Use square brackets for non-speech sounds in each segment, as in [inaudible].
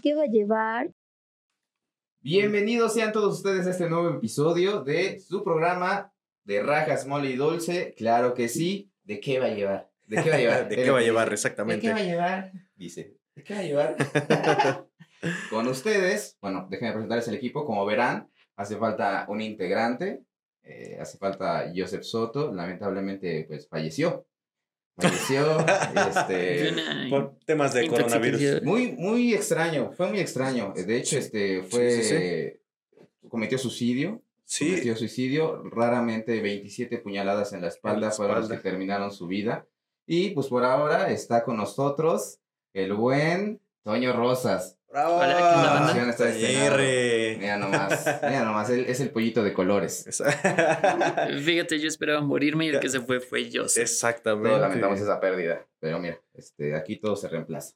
¿Y qué va a llevar? Bienvenidos sean todos ustedes a este nuevo episodio de su programa de Rajas Mole y Dulce. Claro que sí. ¿De qué va a llevar? ¿De qué va a llevar? [laughs] ¿De qué va a llevar ¿De exactamente? qué va a llevar? Dice. ¿De qué va a llevar? [laughs] Con ustedes, bueno, déjenme presentarles el equipo. Como verán, hace falta un integrante. eh, hace falta Joseph Soto. Lamentablemente, pues falleció. Falleció. este, [laughs] Por temas de coronavirus. muy, muy extraño. Fue muy extraño. De hecho, este fue. Sí, Cometió suicidio. Sí, Cometió suicidio. Raramente 27 puñaladas en la espalda la fueron los que terminaron su vida. Y pues por ahora está con nosotros el buen Toño Rosas. ¡Bravo! Hola. Mira nomás, mira nomás, es el pollito de colores. [laughs] Fíjate, yo esperaba morirme y el que se fue fue yo. Exactamente. Todos lamentamos esa pérdida. Pero mira, este, aquí todo se reemplaza.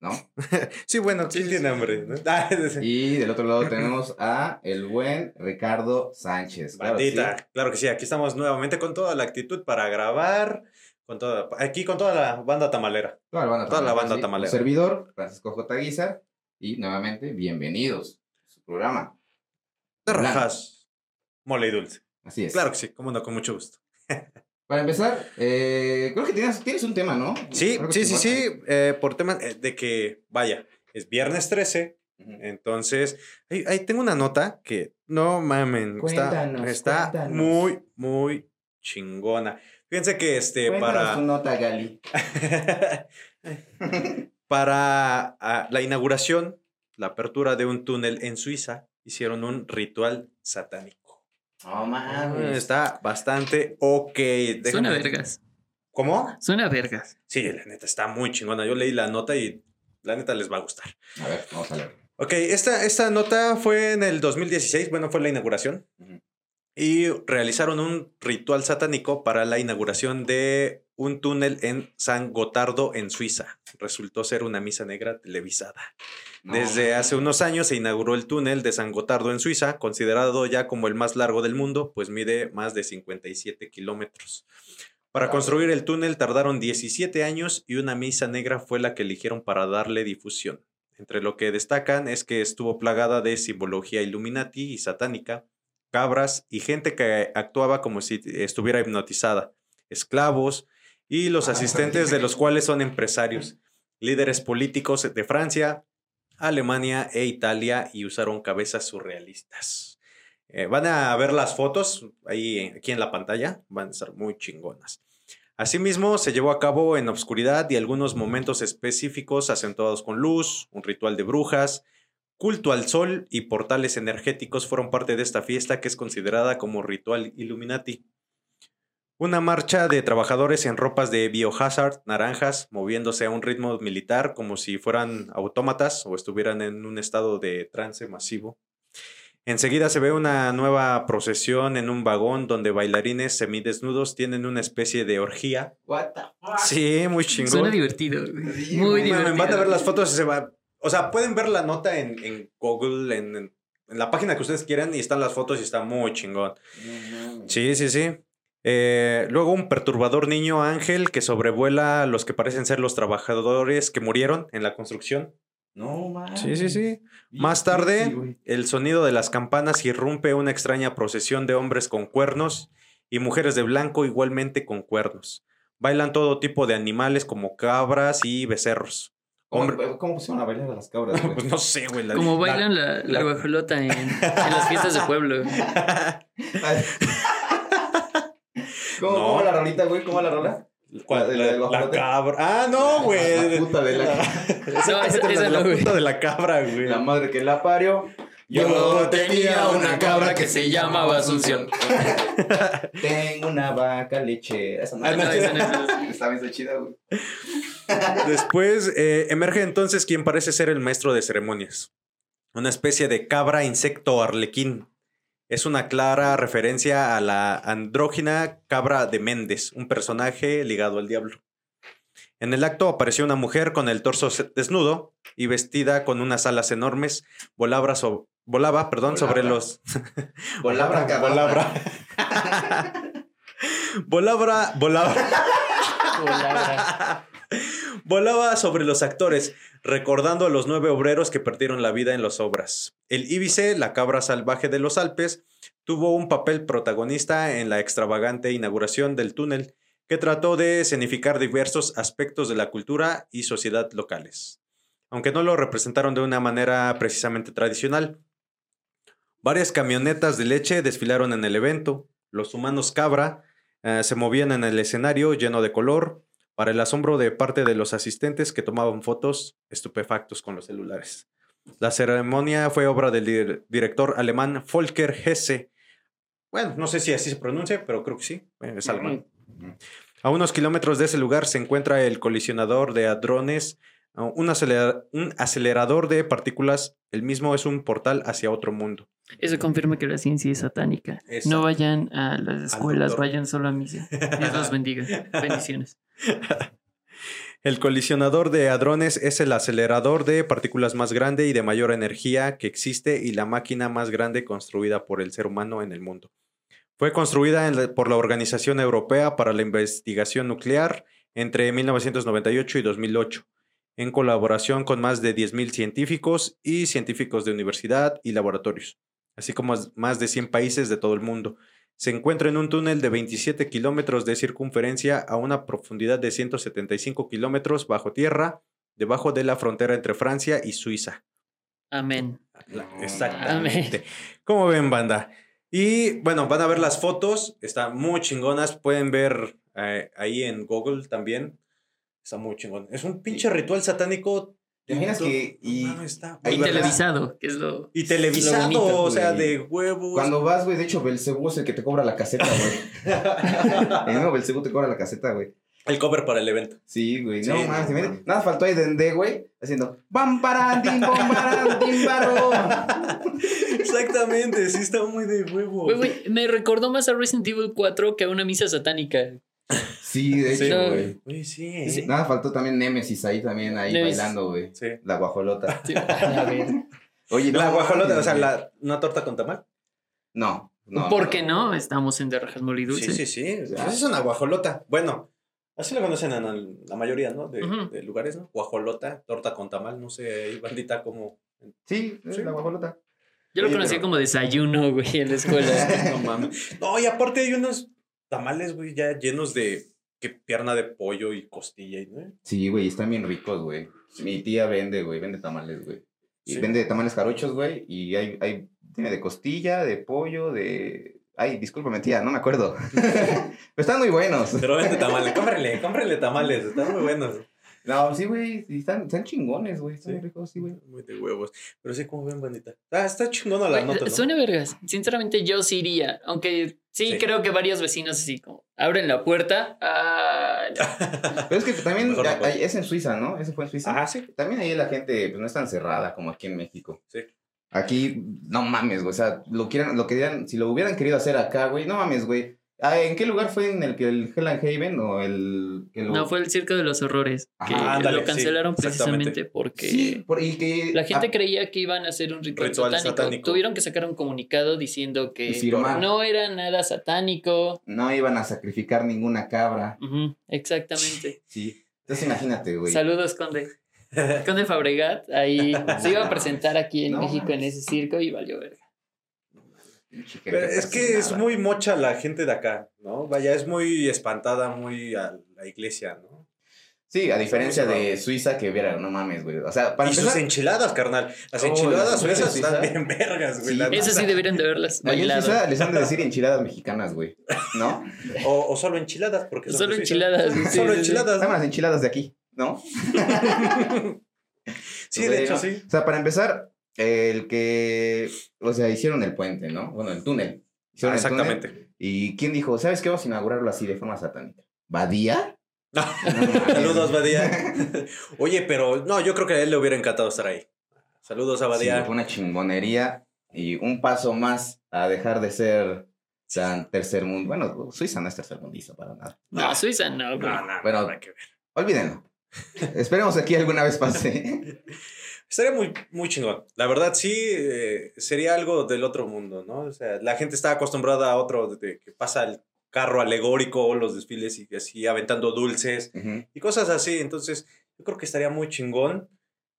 ¿No? [laughs] Sí, bueno, Sí, ¿quién sí, tiene sí. hambre? no? [laughs] Ah. Y del otro lado tenemos a el buen Ricardo Sánchez. Claro, Bandita, sí. claro que sí, aquí estamos nuevamente con toda la actitud para grabar, con toda, aquí con toda la banda tamalera. Toda la banda Toda la tamalera, banda sí. tamalera. Un servidor, Francisco J. Guizar. Y nuevamente, bienvenidos a su programa. De rajas, mole y dulce. Así es. Claro que sí, como no, con mucho gusto. [laughs] Para empezar, eh, creo que tienes, tienes un tema, ¿no? Sí, Creo sí, sí, sí, eh, por temas eh, de que, vaya, es viernes 13, Ujú. entonces, ahí, ahí tengo una nota que, no mamen, está, Cuéntanos, está muy, muy chingona. Fíjense que este, Cuéntanos para... tu nota, Gali. [laughs] [laughs] Para ah, la inauguración, la apertura de un túnel en Suiza, hicieron un ritual satánico. No mames. Está bastante ok. Suena vergas. ¿Cómo? Suena vergas. Sí, la neta está muy chingona. Yo leí la nota y la neta les va a gustar. A ver, vamos a leer. Ok, esta, esta nota fue en el 2016, bueno, fue la inauguración. Ujú. Y realizaron un ritual satánico para la inauguración de un túnel en San Gotardo, en Suiza. Resultó ser una misa negra televisada. No, Desde hace unos años se inauguró el túnel de San Gotardo en Suiza, considerado ya como el más largo del mundo, pues mide más de 57 kilómetros. Para construir el túnel tardaron 17 años y una misa negra fue la que eligieron para darle difusión. Entre lo que destacan es que estuvo plagada de simbología illuminati y satánica, cabras y gente que actuaba como si estuviera hipnotizada, esclavos y los Ah, asistentes de los cuales son empresarios, líderes políticos de Francia, Alemania e Italia y usaron cabezas surrealistas. Eh, van a ver las fotos ahí aquí en la pantalla, van a estar muy chingonas. Asimismo, se llevó a cabo en obscuridad y algunos momentos específicos acentuados con luz, un ritual de brujas, culto al sol y portales energéticos fueron parte de esta fiesta que es considerada como ritual Illuminati. Una marcha de trabajadores en ropas de biohazard naranjas moviéndose a un ritmo militar como si fueran autómatas o estuvieran en un estado de trance masivo. Enseguida se ve una nueva procesión en un vagón donde bailarines semidesnudos tienen una especie de orgía. What the fuck? Sí, muy chingón. Suena divertido. Muy divertido. Van a ver las fotos y se va. O sea, pueden ver la nota en, en Google, en, en- la página que ustedes quieran, y están las fotos y está muy chingón. No mames. Sí, sí, sí. Eh, luego un perturbador niño ángel que sobrevuela a los que parecen ser los trabajadores que murieron en la construcción. No mames. Sí, sí, sí. Más tarde, el sonido de las campanas irrumpe una extraña procesión de hombres con cuernos y mujeres de blanco igualmente con cuernos. Bailan todo tipo de animales como cabras y becerros. ¿Cómo, Hombre- ¿Cómo pusieron a bailar a las cabras, [laughs] güey? Pues no sé, güey. la- Como la- bailan la, la guajolota en, en [laughs] las fiestas de pueblo. [laughs] ¿Cómo, No. cómo la rolita, güey? ¿Cómo la rola? ¿La La, la cabra. Ah, no, güey. La puta de la- No, esa- la, esa la no, güey. puta de la cabra, güey. La madre que la parió. Yo tenía una cabra que se llamaba Asunción. [laughs] Tengo una vaca lechera. Esa no, Ah, no, no. Está bien está chida, güey. Después eh, emerge entonces quien parece ser el maestro de ceremonias. Una especie de cabra insecto arlequín. Es una clara referencia a la andrógina cabra de Méndez, un personaje ligado al diablo. En el acto apareció una mujer con el torso desnudo y vestida con unas alas enormes. Volabra, so- volaba perdón, sobre los... [laughs] Volabra. [laughs] Volabra. volabra. Volabra. Volabra. Volaba sobre los actores, recordando a los nueve obreros que perdieron la vida en las obras. El Ibice, la cabra salvaje de los Alpes, tuvo un papel protagonista en la extravagante inauguración del túnel, que trató de escenificar diversos aspectos de la cultura y sociedad locales, aunque no lo representaron de una manera precisamente tradicional. Varias camionetas de leche desfilaron en el evento. Los humanos cabra eh, se movían en el escenario lleno de color, para el asombro de parte de los asistentes que tomaban fotos estupefactos con los celulares. La ceremonia fue obra del dir- director alemán Volker Hesse. Bueno, no sé si así se pronuncia, pero creo que sí. eh, Es alemán. A unos kilómetros de ese lugar se encuentra el colisionador de hadrones, un, acelera- un acelerador de partículas. El mismo es un portal hacia otro mundo. Eso confirma que la ciencia es satánica. Exacto. No vayan a las escuelas, vayan solo a misa. Dios los bendiga. [laughs] Bendiciones. El colisionador de hadrones es el acelerador de partículas más grande y de mayor energía que existe y la máquina más grande construida por el ser humano en el mundo. Fue construida la- por la Organización Europea para la Investigación Nuclear entre 1998 y 2008, en colaboración con más de 10.000 científicos y científicos de universidad y laboratorios, así como más de 100 países de todo el mundo. Se encuentra en un túnel de 27 kilómetros de circunferencia a una profundidad de 175 kilómetros bajo tierra, debajo de la frontera entre Francia y Suiza. Amén. La- Amén. Exactamente. ¿Cómo ven, banda? Y bueno, van a ver las fotos, están muy chingonas, pueden ver eh, ahí en Google también. Está muy chingón. Es un pinche ritual satánico. ¿Te imaginas que- No y- está televisado, [laughs] que es lo. Y televisado, Lo bonito, o sea, de huevos. Cuando vas, güey, de hecho, Belcebú es el que te cobra la caseta, güey. [laughs] Eh, no, Belcebú te cobra la caseta, güey. El cover para el evento. Sí, güey. Sí, no, no mames, mames. mira, Nada faltó ahí Dende, güey, haciendo bam paran, tim, bom, paran, tim, baro. Exactamente, sí está muy de huevo. Güey, güey, me recordó más a Resident Evil 4 que a una misa satánica. Sí, de Sí, hecho, güey. Sí, ¿eh? Nada faltó también Nemesis ahí también, ahí Nemesis. bailando, güey. Sí. La guajolota. Sí, [laughs] a ver. Oye, La no, guajolota, mames, o sea, la, una torta con tamal. No, no. ¿Por no, qué no? Estamos en De Rajas Molidulce. Sí, sí, sí. Esa es una guajolota. Bueno, así la conocen en el- la mayoría, ¿no? De, lugares, ¿no? Guajolota, torta con tamal, no sé, ahí, bandita como. Sí, es Sí. la guajolota. Yo lo Oye, conocía pero- como desayuno, güey, en la escuela. [laughs] No mames. No, y aparte hay unos tamales, güey, ya llenos de que pierna de pollo y costilla, y, ¿no? Sí, güey, están bien ricos, güey. Mi tía vende, güey, vende tamales, güey. Y Sí. vende tamales jarochos, güey, y hay, hay, tiene de costilla, de pollo, de... Ay, discúlpame, tía, no me acuerdo. [laughs] Pero están muy buenos. Pero vende tamales, cómprenle, cómprenle tamales, están muy buenos. No, sí, güey, están, están chingones, güey, están Sí. ricos, sí, güey. Muy de huevos. Pero sí, como ven, bandita. Ah, está chingona la nota, ¿no? Suena vergas. Sinceramente, yo sí iría. Aunque sí, Sí. creo que varios vecinos así como abren la puerta. Ah, [laughs] Pero es que también no es en Suiza, ¿no? Eso fue en Suiza. Ah, sí. También ahí la gente pues, no es tan cerrada como aquí en México. Sí. Aquí, no mames, güey. O sea, lo quieran, lo querían, si lo hubieran querido hacer acá, güey, no mames, güey. Ah, ¿En qué lugar fue en el que el Hell and Haven o el que lo- no, fue el Circo de los Horrores. Que Ajá, ándale, lo cancelaron sí, precisamente porque Sí, por- y que la gente ah, creía que iban a hacer un ritual, Ritual satánico. satánico. Tuvieron que sacar un comunicado diciendo que no era nada satánico. no iban a sacrificar ninguna cabra. Ujú, exactamente. [laughs] Sí. Entonces imagínate, güey. Saludos, Conde. [laughs] Conde Fabregat, ahí se iba a presentar aquí en No México en ese circo y valió verga. Pero es que es muy mocha la gente de acá, ¿no? Vaya, es muy espantada, muy a la iglesia, ¿no? Sí, a diferencia de. Suiza, que viera, no mames, güey. O sea, para y sus enchiladas, carnal. Las Oh, enchiladas las suizas están bien vergas, güey. Sí. Esas sí deberían de verlas allá en. Suiza les han de decir enchiladas mexicanas, güey. ¿No? O, o solo enchiladas, porque son Solo enchiladas. [laughs] sí, Solo sí, sí. enchiladas. Dame las enchiladas de aquí, ¿no? [laughs] Sí, de hecho, ¿no? sí. O sea, para empezar, el que, o sea, hicieron el puente, ¿no? Bueno, el túnel. Hicieron el túnel. Exactamente. ¿Y quién dijo, sabes qué? Vamos a inaugurarlo así de forma satánica. ¿Badía? [laughs] No. Saludos, Badía. [laughs] Oye, pero no, yo creo que a él le hubiera encantado estar ahí. Saludos a Sí, Badía. fue una chingonería y un paso más a dejar de ser tan tercer mundo. Bueno, Suiza no es tercer mundista para nada. No, Suiza no, no, no, Bueno. no hay que ver. Olvídenlo. [laughs] Esperemos aquí alguna vez pase. Estaría muy, muy chingón. La verdad, sí, eh, sería algo del otro mundo, ¿no? O sea, la gente está acostumbrada a otro, de que pasa el carro alegórico, los desfiles y así aventando dulces y cosas así. Entonces, yo creo que estaría muy chingón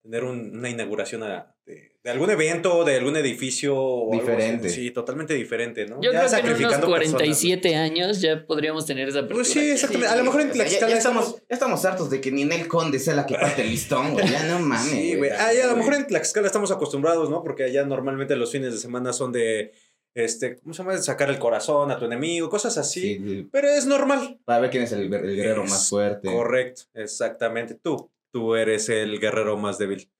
tener un- una inauguración a- de, de algún evento, de algún edificio. o algo así. Diferente. Sí, totalmente diferente, ¿no? Yo Ya creo que en unos sacrificando personas. 47 años ya podríamos tener esa apertura. Pues sí, exactamente. A lo mejor en O sea, ya, Tlaxcala ya estamos... estamos, ya estamos hartos de que Ninel Conde sea la que parte el listón, güey. Ya no mames. Sí, güey. Ah, a lo mejor en Tlaxcala estamos acostumbrados, ¿no? Porque allá normalmente los fines de semana son de, este, ¿cómo se llama? De sacar el corazón a tu enemigo, cosas así. Sí, sí. Pero es normal. Para ver quién es el, el guerrero Es más fuerte. Correcto, exactamente. Tú, tú eres el guerrero más débil.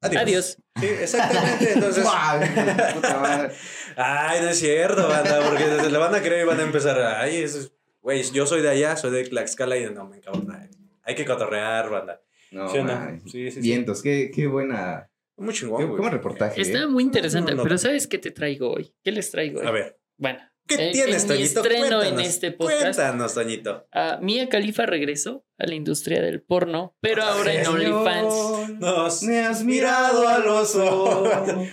Adiós. Sí, exactamente. Entonces, ¡Guau! Puta madre. ay, no es cierto, banda, porque se le van a creer y van a empezar, ay, eso es- güey, yo soy de allá, soy de Tlaxcala y no, me cabrón, hay que cotorrear, banda. No, ¿Sí no? Sí, sí, sí. Vientos, qué, qué buena. Muy chingón, qué güey. buen reportaje. Está ¿eh? muy interesante, No, no, pero. ¿sabes qué te traigo hoy? ¿Qué les traigo hoy? A ver, Bueno, ¿qué en- tienes, en mi Toñito? estreno en Cuéntanos, este podcast, Cuéntanos, Toñito. a Mia Khalifa regresó a la industria del porno, pero ahora en OnlyFans. Nos Me has mirado a los ojos.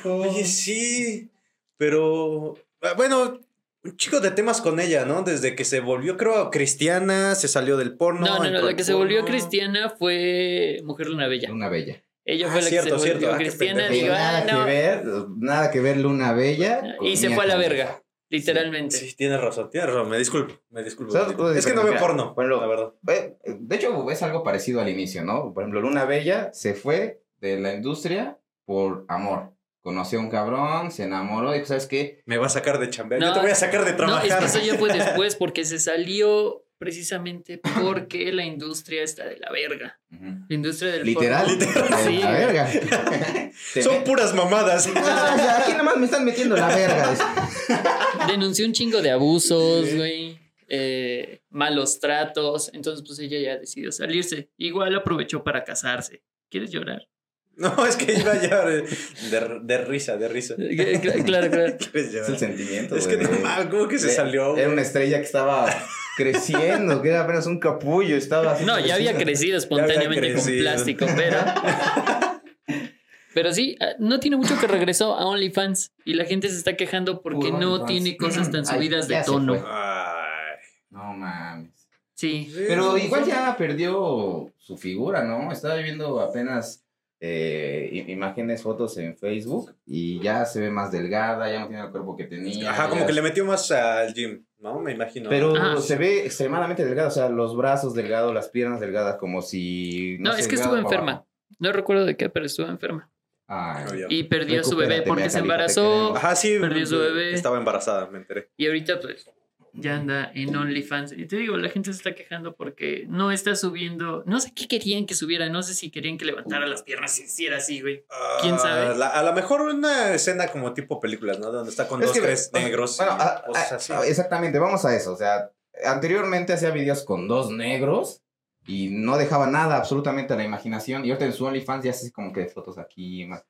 Oye, sí, pero ah, bueno, un chico de temas con ella, ¿no? Desde que se volvió, creo, cristiana, se salió del porno. No, no, no, la que se volvió cristiana fue Mujer Luna Bella. Luna Bella. Ella Ah, fue la cierto, que se cierto. volvió Ah, qué cristiana. Y Digo, nada ah, que no. ver, nada que ver Luna Bella. Y se fue a la verga, literalmente. Sí, tienes razón, tienes razón, me disculpo, me disculpo. ¿Sabes cómo Es que no veo Mira, porno, por ejemplo, la verdad. De hecho, es algo parecido al inicio, ¿no? Por ejemplo, Luna Bella se fue de la industria por amor. Conoció a un cabrón, se enamoró y ¿sabes qué? Me va a sacar de chambear, No, yo te voy a sacar de No, trabajar. es que eso ya fue [laughs] después porque se salió precisamente porque la industria está de la verga. Ujú. La industria del Literal. porno. de Sí. La verga. Son puras mamadas. Ah, ya, aquí nada más me están metiendo la verga. Denunció un chingo de abusos, güey. eh, malos tratos. Entonces, pues ella ya decidió salirse. Igual aprovechó para casarse. ¿Quieres llorar? [laughs] No, es que iba ya de, de, de risa, de risa. Eh, cl- Claro, claro. [laughs] ¿Quieres Es llorar? el sentimiento. Es que no mames, ¿cómo que se de- salió? Era una estrella que estaba creciendo, que era apenas un capullo. Estaba así No, ya había crecido espontáneamente con crecido. plástico, pero. [laughs] Pero sí, ah, no tiene mucho que regresó a OnlyFans y la gente se está quejando porque no tiene cosas tan [clears throat] Ay, subidas de tono. Ay. No mames. Sí. Pero igual ya perdió su figura, ¿no? Estaba viendo apenas eh, imágenes, fotos en Facebook y ya se ve más delgada, ya no tiene el cuerpo que tenía. Ajá, como que le metió más al gym, ¿no? Me imagino. Pero Ajá. se ve extremadamente delgada, o sea, los brazos delgados, las piernas delgadas, como si... No, sé, es que estuvo enferma. abajo. No recuerdo de qué, pero estuvo enferma. Ay. Y perdió a su bebé porque se embarazó. Ajá, sí. Perdió su bebé. Estaba embarazada, me enteré. Y ahorita, pues, ya anda en OnlyFans. Y te digo, la gente se está quejando porque no está subiendo. No sé qué querían que subiera. No sé si querían que levantara las piernas y hiciera así, güey. ¿Quién sabe? Ah, la- a lo mejor una escena como tipo películas, ¿no? Donde está con Es dos, que, tres negros. Bueno, y a- cosas a- así. a- exactamente, vamos a eso. O sea, anteriormente hacía videos con dos negros y no dejaba nada absolutamente a la imaginación. Y ahorita en su OnlyFans ya hace como que fotos aquí, más.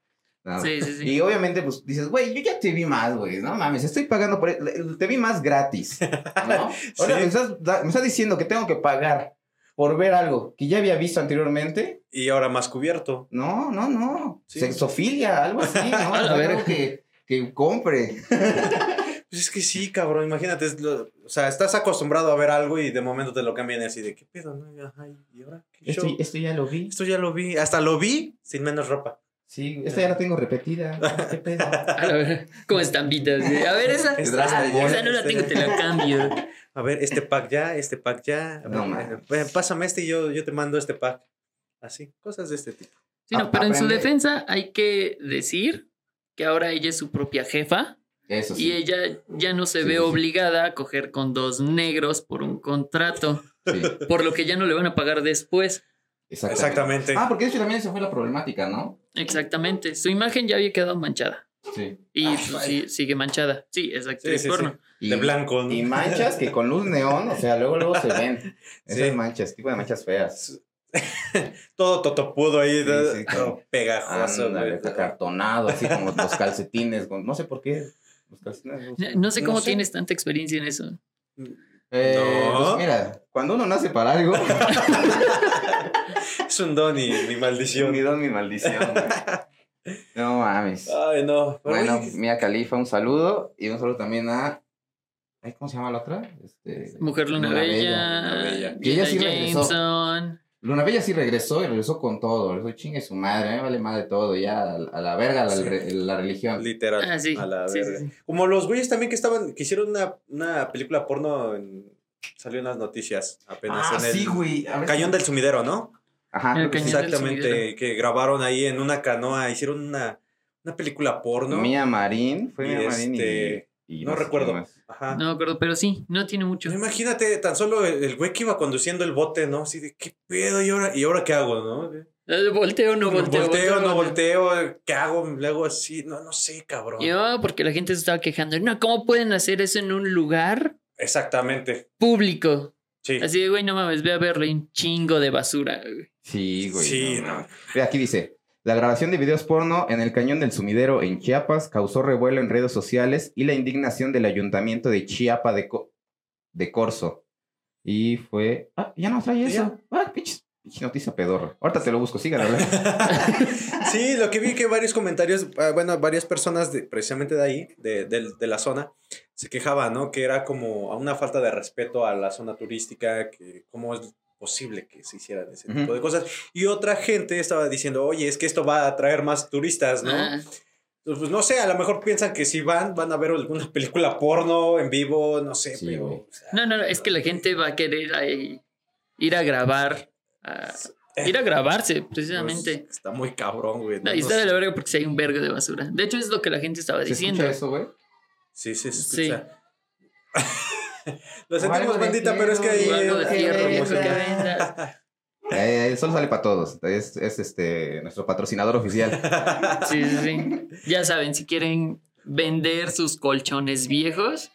nada. Sí, sí, sí. Y obviamente, pues dices, güey, yo ya te vi más, güey. No mames, estoy pagando por. el- Te vi más gratis. ¿No? [laughs] Ahora me, estás, me estás diciendo que tengo que pagar por ver algo que ya había visto anteriormente. Y ahora más cubierto. No, no, no. Sí. Sexofilia, algo así, ¿no? [laughs] A ver. que, que compre. [laughs] Pues es que sí, cabrón, imagínate. es lo- o sea, estás acostumbrado a ver algo y de momento te lo cambian y así de, ¿qué pedo? No? Y, ajá, ¿y ahora? ¿Qué Esto, show? esto ya lo vi. Esto ya lo vi. Hasta lo vi sin menos ropa. Sí, esta ya la tengo repetida. [laughs] ¿Qué pedo? A ver, como estampitas. A ver, esa. Es esa, Dragon Ball, esa no la este. tengo, te la [laughs] cambio. A ver, este pack ya, este pack ya. No, man. pásame este y yo, yo te mando este pack. Así, cosas de este tipo. Sí, no, pero en su defensa hay que decir que ahora ella es su propia jefa Eso sí. y ella ya no se Sí, ve sí, sí. obligada a coger con dos negros por un contrato, Sí, por lo que ya no le van a pagar después. exactamente. Exactamente. Ah, porque de hecho también esa fue la problemática, ¿no? Exactamente. Su imagen ya había quedado manchada. Sí. Y Ay, pues, sí, sigue manchada. Sí, es actriz Sí, sí, porno. Y, de blanco. ¿no? Y manchas que con luz neón, o sea, luego luego se ven. Esas Sí. manchas, tipo de manchas feas. [laughs] Todo totopudo ahí, Sí, todo, sí, todo pegajoso. Ándale, acartonado, así como los calcetines. No sé por qué. No, no sé No cómo sé. tienes tanta experiencia en eso. Eh, No. pues mira, cuando uno nace para algo, [laughs] Es un don y mi maldición. mi don, mi maldición. güey. No mames. Ay, no. Pero Bueno, Mia Califa, un saludo. Y un saludo también a ay, ¿Cómo se llama la otra? Este, Mujer Luna, Luna Bella. Y ella sí regresó. Jameson. Luna Bella sí regresó y regresó con todo. Regresó chingue su madre, me vale madre todo. Ya a, a la verga la, Sí. re- la religión. Literal. Ah, sí. A la Sí, sí, verga. sí. Como los güeyes también que estaban, que hicieron una, una película porno en, salió en las noticias apenas Ah, en el sí, güey. A ver Cañón del Sumidero, ¿no? Ajá. El Exactamente, Sumidero. que grabaron ahí en una canoa, hicieron una, una película porno. Mía Marín. Fue Mía Marín y- este, y. no recuerdo. más. Ajá. No me acuerdo, pero sí, no tiene mucho. Imagínate tan solo el, el güey que iba conduciendo el bote, ¿no? Así de, ¿qué pedo? ¿Y ahora, ¿y ahora qué hago, no? Eh, Volteo, no volteo. volteo, no volteo, ¿qué hago? Le hago así, no, no sé, cabrón. Yo, porque la gente se estaba quejando. No, ¿cómo pueden hacer eso en un lugar Exactamente, público? sí. Así de, güey, no mames, ve a verle un chingo de basura. güey. Sí, güey. Sí, no, no. Ve, aquí dice. La grabación de videos porno en el cañón del sumidero en Chiapas causó revuelo en redes sociales y la indignación del ayuntamiento de Chiapa de, Co- de Corzo. Y fue. Ah, ya no trae eso. Ah, pinche, pinche noticia pedorra. Ahorita te lo busco, sigan hablando. [laughs] Sí, lo que vi que varios comentarios, ah, bueno, varias personas de, precisamente de ahí, de, del- de la zona, se quejaban, ¿no? Que era como una falta de respeto a la zona turística, que cómo es posible que se hicieran ese tipo de cosas. Y otra gente estaba diciendo, oye, es que esto va a atraer más turistas, ¿no? Ah, Pues, pues, no sé, a lo mejor piensan que si van, van a ver alguna [laughs] película porno en vivo, no sé, Sí, pero... güey. o sea, no, no, no, es que la gente va a querer ahí ir a grabar. a- ir a grabarse, precisamente. pues, está muy cabrón, güey. No, no- y no está de la verga porque si hay un vergo de basura. De hecho, es lo que la gente estaba ¿Se diciendo. escucha eso, güey? Sí, sí, se Sí. [laughs] Lo O sentimos, bandita, pero es que ahí... O venga. [laughs] Eh, solo sale para todos. Es, es este nuestro patrocinador oficial. [laughs] Sí, sí, sí. Ya saben, si quieren vender sus colchones viejos,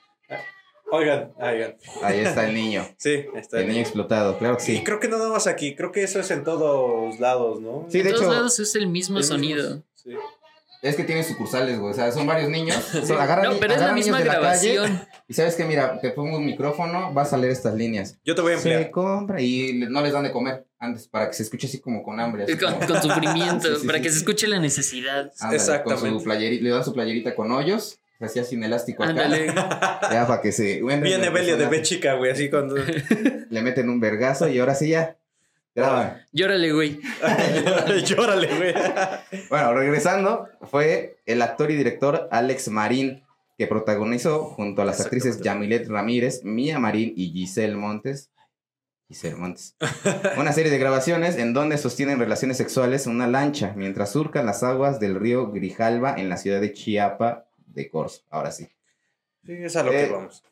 Oigan, oigan. Ahí está el niño. [laughs] Sí, está El niño explotado, claro que Sí, sí. creo que no nada más aquí, creo que eso es en todos lados, ¿no? Sí, de, todos hecho- lados es el mismo sonido. Sí. Es que tiene sucursales, güey. O sea, son varios niños. Son- agarran No, pero es la misma niños de la calle, grabación. Y sabes que, mira, te pongo un micrófono, vas a leer estas líneas. Yo te voy a Se emplear. compra y no les dan de comer antes para que se escuche así como con hambre. así Con, como- con sufrimiento, [laughs] Sí, sí, para sí. que se escuche la necesidad. Ándale, Exactamente. Con su playerita, le dan su playerita con hoyos, así sin elástico acá. Ándale. [laughs] Ya para que se. bueno, Viene el Belia de B chica, güey, así cuando. [laughs] Le meten un vergazo y ahora sí ya. Graban. Llórale, güey. Llórale, güey. Bueno, regresando, fue el actor y director Alex Marín, que protagonizó junto a las actrices. Yamilet Ramírez, Mía Marín y Giselle Montes. Giselle Montes. [laughs] Una serie de grabaciones en donde sostienen relaciones sexuales en una lancha mientras surcan las aguas del río Grijalva en la ciudad de Chiapa de Corzo. Ahora sí. Sí, es a lo que Eh, vamos.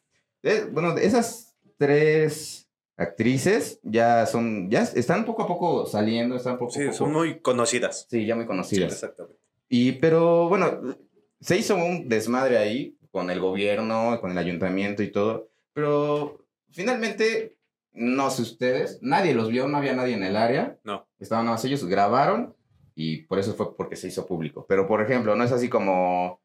Eh, bueno, esas tres actrices ya son, ya están poco a poco saliendo, están poco Sí, poco. son muy conocidas. Sí, ya muy Sí, conocidas. exactamente. Y, pero bueno, se hizo un desmadre ahí con el gobierno, con el ayuntamiento y todo. Pero finalmente, no sé ustedes, nadie los vio, no había nadie en el área. No. Estaban nada más ellos, grabaron y por eso fue porque se hizo público. Pero por ejemplo, no es así como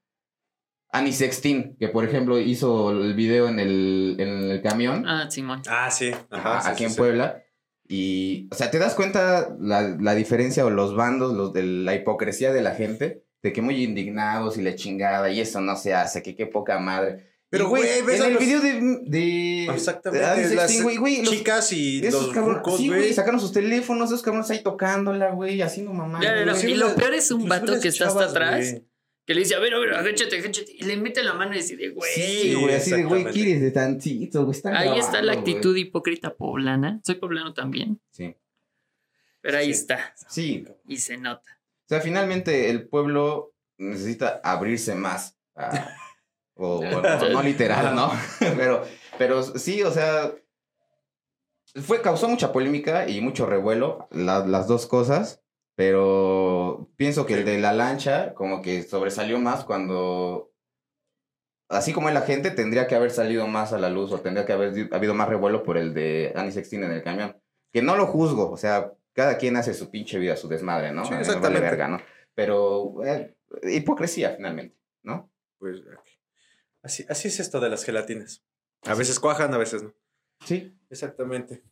Annie Sextin, que por ejemplo hizo el video en el, en el camión Ah, Simón. Ah, sí. Ajá, sí, aquí sí, en sí. Puebla. Y, o sea, ¿te das cuenta la, la diferencia o los bandos, los de la hipocresía de la gente? De que muy indignados y la chingada y eso no se hace, que qué poca madre. Pero, güey, ves en a el los- video de... de Exactamente. de las Sextin, güey, güey, los- chicas y esos los cabrones, rucos, sí, güey, sacaron sus teléfonos, esos cabrones ahí tocándola, güey, haciendo mamá. Ya, Y lo peor es un vato que está hasta atrás, que le dice, a ver, a ver, agáchate, agáchate. Y le mete la mano y dice, güey. Sí, güey, así de, güey, quieres de tantito, güey, Ahí está la actitud hipócrita poblana. Soy poblano también, Sí, pero ahí Sí. está. sí, Y se nota. O sea, finalmente el pueblo necesita abrirse más. a- o bueno, no literal, ¿no? [laughs] [laughs] pero, pero sí, o sea, fue, causó mucha polémica y mucho revuelo, la- las dos cosas, pero pienso que el de la lancha como que sobresalió más cuando, así como es la gente, tendría que haber salido más a la luz o tendría que haber habido más revuelo por el de Annie Sextin en el camión. Que no lo juzgo, o sea, cada quien hace su pinche vida, su desmadre, ¿no? Sí, vale exactamente. verga, ¿no? Pero eh, hipocresía finalmente, ¿no? Pues, así, así es esto de las gelatinas. A veces cuajan, a veces no. Sí. Exactamente.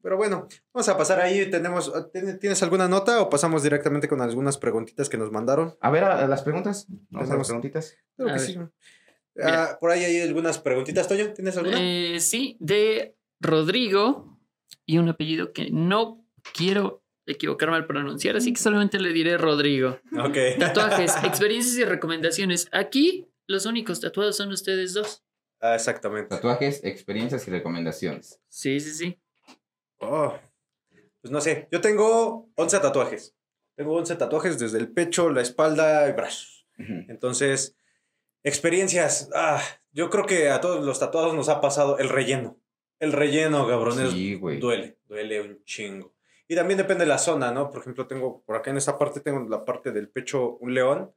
Pero bueno, vamos a pasar ahí. Tenemos, ¿tien- ¿Tienes alguna nota o pasamos directamente con algunas preguntitas que nos mandaron? A ver, a, a las preguntas. Vamos a las Tenemos- preguntitas. Creo A que ver. sí. Ah, por ahí hay algunas preguntitas. Toño, ¿tienes alguna? Eh, sí, de Rodrigo y un apellido que no quiero equivocarme al pronunciar, así que solamente le diré Rodrigo. Ok. [laughs] Tatuajes, experiencias y recomendaciones. Aquí los únicos tatuados son ustedes dos. Ah, exactamente. Tatuajes, experiencias y recomendaciones. Sí, sí, sí. Oh, pues no sé. Yo tengo 11 tatuajes. Tengo 11 tatuajes desde el pecho, la espalda y brazos. Entonces, experiencias. Ah, yo creo que a todos los tatuados nos ha pasado el relleno. El relleno, cabrones. Sí, güey. Duele, duele un chingo. Y también depende de la zona, ¿no? Por ejemplo, tengo por acá en esta parte, tengo la parte del pecho un león.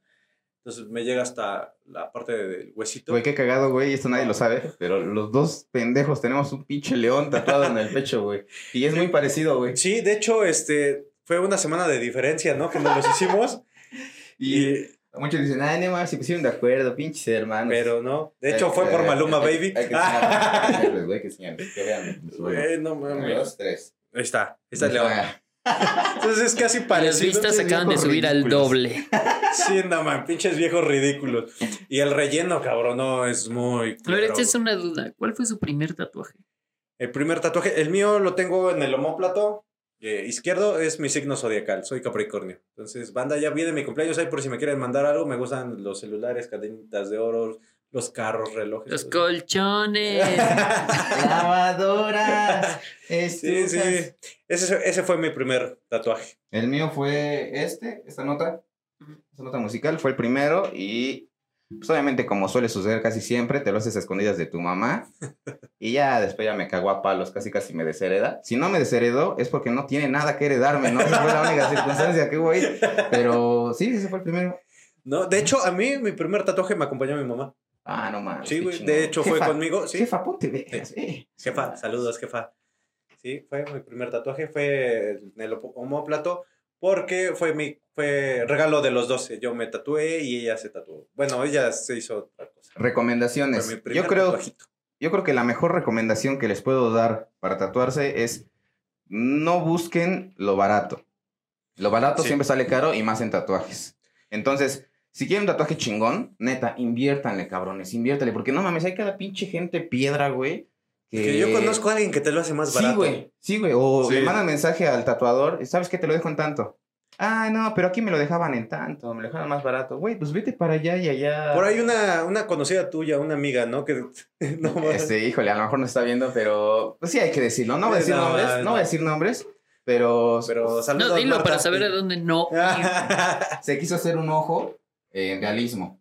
Entonces me llega hasta la parte del huesito. Güey, qué cagado, güey. Esto nadie lo sabe. Pero los dos pendejos tenemos un pinche león tatuado en el pecho, güey. Y es muy parecido, güey. Sí, de hecho, este fue una semana de diferencia, ¿no? Que nos los hicimos. [laughs] Y muchos dicen, ay, no más, se pusieron de acuerdo, pinches hermanos. Pero no. De hecho, Hay- fue por Maluma hay- Baby. Hay que enseñarles, [laughs] güey, que enseñarles, que vean. Güey, no mames. dos, tres. Ahí está. Ahí está el león. Entonces es casi Las parecido. vistas pinches acaban de subir al doble. Sí, no man, pinches viejos ridículos. Y el relleno, cabrón, no, es muy. Ver, esta es una duda. ¿Cuál fue su primer tatuaje? El primer tatuaje, el mío lo tengo en el homóplato eh, izquierdo, es mi signo zodiacal, soy Capricornio. Entonces, banda, ya viene mi cumpleaños ahí por si me quieren mandar algo. Me gustan los celulares, cadenitas de oro, los carros, relojes. Los colchones. [laughs] Lavadoras. Sí, sí. Ese, ese fue mi primer tatuaje. El mío fue este, esta nota. Esta nota musical fue el primero y pues obviamente como suele suceder casi siempre, te lo haces a escondidas de tu mamá [laughs] y ya después ya me cagó a palos, casi casi me deshereda. Si no me desheredó es porque no tiene nada que heredarme, ¿no? Esa fue la única circunstancia que hubo ahí. Pero sí, ese fue el primero. No, de hecho, a mí mi primer tatuaje me acompañó mi mamá. Ah, no mames. Sí, güey. De hecho, fue Jefa, conmigo. Sí. Jefa, ponte veas, eh. Jefa, saludos, jefa. Sí, fue mi primer tatuaje, fue en el homóplato, porque fue mi fue regalo de los 12. Yo me tatué y ella se tatuó. Bueno, ella se hizo otra cosa. Recomendaciones. Fue Yo creo, tatuajito. yo creo que la mejor recomendación que les puedo dar para tatuarse es no busquen lo barato. Lo barato Sí. siempre sale caro y más en tatuajes. Entonces, si quieren un tatuaje chingón, neta, inviértanle, cabrones, inviértanle. Porque no mames, hay cada pinche gente piedra, güey. Que, Que yo conozco a alguien que te lo hace más Sí, barato. güey. Sí, güey. O Sí. le mandan mensaje al tatuador, ¿sabes qué? Te lo dejo en tanto. Ah, no, pero aquí me lo dejaban en tanto, me lo dejaban más barato. Güey, pues vete para allá y allá. Por ahí una, una conocida tuya, una amiga, ¿no? Que [laughs] no más. Este, híjole, a lo mejor no está viendo, pero pues sí hay que decirlo. No voy a decir No, nombres, no. no voy a decir nombres, pero, Pero saludos. No, dilo Marta. para saber a dónde no. [laughs] se quiso hacer un ojo en realismo.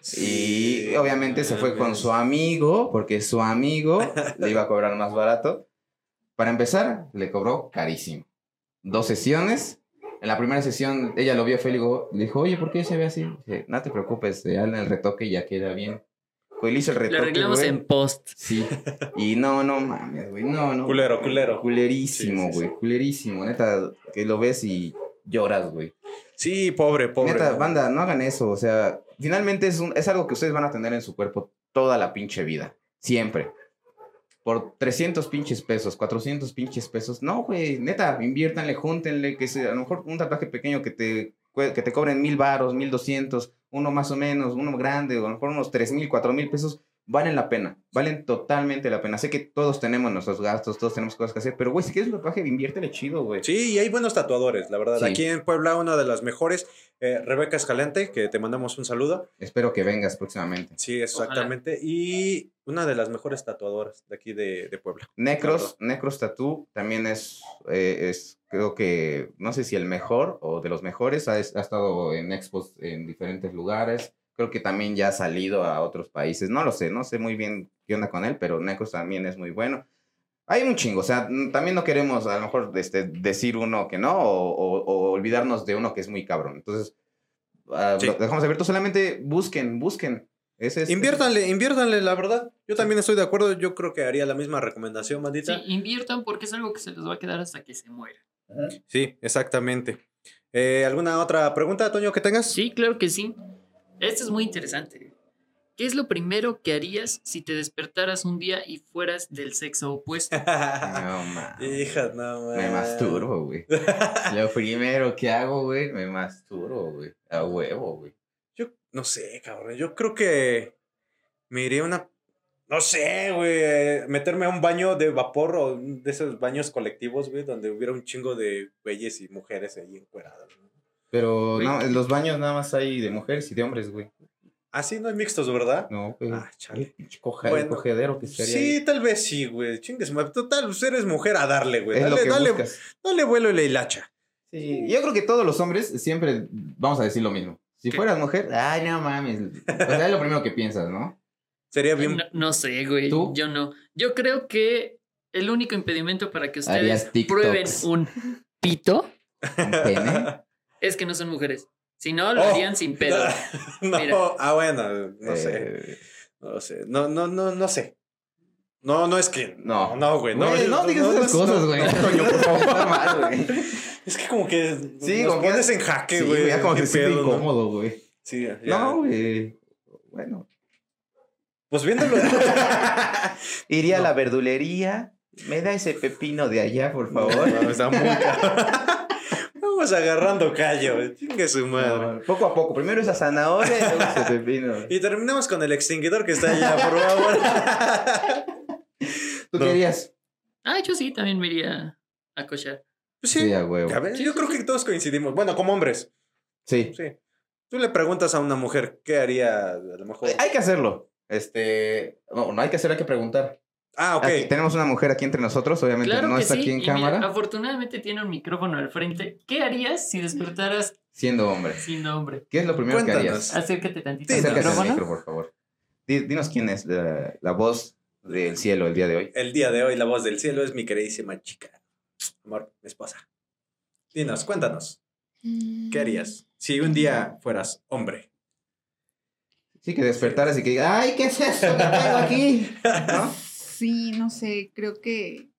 Sí, y obviamente se fue con su amigo, porque su amigo [laughs] le iba a cobrar más barato. Para empezar, le cobró carísimo. Dos sesiones. En la primera sesión, ella lo vio feo y le dijo, le oye, ¿por qué se ve así? Dice, no te preocupes, ya en el retoque ya queda bien. Pues le hizo el Lo retoque. arreglamos güey. en post. Sí. Y no, no mames, güey. No, no. Culero, culero. Culerísimo, Sí, sí, güey. Culerísimo. Neta, que lo ves y lloras, güey. Sí, pobre, pobre. Neta, banda, no hagan eso. O sea, finalmente es, un, es algo que ustedes van a tener en su cuerpo toda la pinche vida. Siempre. Por 300 pinches pesos, 400 pinches pesos. No, güey. Neta, inviértanle, júntenle. Que sea, a lo mejor un tatuaje pequeño que te, que te cobren mil baros, mil doscientos. Uno más o menos, uno grande, o a lo mejor unos tres mil, cuatro mil pesos. Valen la pena, valen totalmente la pena. Sé que todos tenemos nuestros gastos, todos tenemos cosas que hacer, pero güey, si quieres un tatuaje, inviértele chido, güey. Sí, y hay buenos tatuadores, la verdad. Sí. Aquí en Puebla, una de las mejores, eh, Rebeca Escalante, que te mandamos un saludo. Espero que vengas próximamente. Sí, exactamente. Y una de las mejores tatuadoras de aquí de, de Puebla. Necros, Necros Tattoo también es, eh, es, creo que, no sé si el mejor o de los mejores. Ha, ha estado en expos en diferentes lugares. Creo que también ya ha salido a otros países. No lo sé, no sé muy bien qué onda con él, pero Necros también es muy bueno. Hay un chingo, o sea, mm, también no queremos a lo mejor este, decir uno que no o, o- o olvidarnos de uno que es muy cabrón. Entonces, ah, Sí. lo dejamos abierto, solamente busquen, busquen. Ese es, Inviértanle, inviértanle, la verdad. Yo también estoy de acuerdo. Yo creo que haría la misma recomendación, Sí, bandita. inviertan porque es algo que se les va a quedar hasta que se muera. Sí, exactamente. Eh, ¿Alguna otra pregunta, Toño, que tengas? Sí, claro que sí. Esto es muy interesante. ¿Qué es lo primero que harías si te despertaras un día y fueras del sexo opuesto? [laughs] No, mames. Hija, no, Me man. masturbo, güey. Lo primero que hago, güey, me masturbo, güey. A huevo, güey. Yo no sé, cabrón. Yo creo que Me iría a una. No sé, güey. Meterme a un baño de vapor o de esos baños colectivos, güey, donde hubiera un chingo de güeyes y mujeres ahí encueradas. ¿no? Pero no, en los baños nada más hay de mujeres y de hombres, güey. Ah, sí, no hay mixtos, ¿verdad? No, güey. Ah, chale. Pinche coge- Bueno, cogedero que estaría Sí, ahí. tal vez sí, güey. Chingues. Total, pues eres mujer a darle, güey. Es lo Dale, que dale, buscas. dale vuelo y la hilacha. Sí, yo creo que todos los hombres siempre vamos a decir lo mismo. Si ¿Qué? fueras mujer, ay, no mames. O sea, es lo primero que piensas, ¿no? Sería bien. No, no sé, güey. ¿Tú? Yo no. Yo creo que el único impedimento para que ustedes prueben un pito Un pene. [laughs] es que no son mujeres. Si no, lo Oh. harían sin [laughs] pedo. no, Mira. ah, bueno, no sé. Eh, No sé. No, no, no, no sé. No, no es que. No. no, güey. No, Güey, no, digas esas no, cosas, no, güey. no, coño, por favor. [laughs] Está mal, güey. Es que como que. Sí, nos como que- pones en jaque, Sí, güey. ya como que se ¿no? incómodo, güey. Sí, ya. No, güey. Bueno. Pues viéndolo. [laughs] Iría No. a la verdulería. ¿Me da ese pepino de allá, por favor? No, está muy agarrando callo, güey. Chingue su madre. No, poco a poco. Primero esa zanahoria y luego ese pepino. [laughs] Y terminamos con el extinguidor que está allá, por favor. [laughs] ¿Tú No. querías? Ah, yo sí, también me iría a cochar. Pues sí. a huevo. A ver, yo creo que todos coincidimos. Bueno, como hombres. Sí. Sí. Tú le preguntas a una mujer qué haría, a lo mejor. Hay que hacerlo. Este. No, no hay que hacer, hay que preguntar. Ah, ok. Aquí tenemos una mujer aquí entre nosotros, obviamente Claro no que está sí. aquí en y mira, cámara, afortunadamente tiene un micrófono al frente. ¿Qué harías si despertaras siendo hombre. siendo hombre? ¿Qué es lo primero que Cuéntanos. harías? Acércate tantito Sí, Acércate al micrófono. micro, por favor. Di- Dinos quién es la, la voz del cielo el día de hoy. El día de hoy, la voz del cielo es mi queridísima chica. Amor, mi esposa. Dinos, cuéntanos. ¿Qué harías si un día fueras hombre? Sí, que despertaras y que digas, ¡ay, qué es eso que traigo aquí! ¿No? [laughs] Sí, no sé, creo que.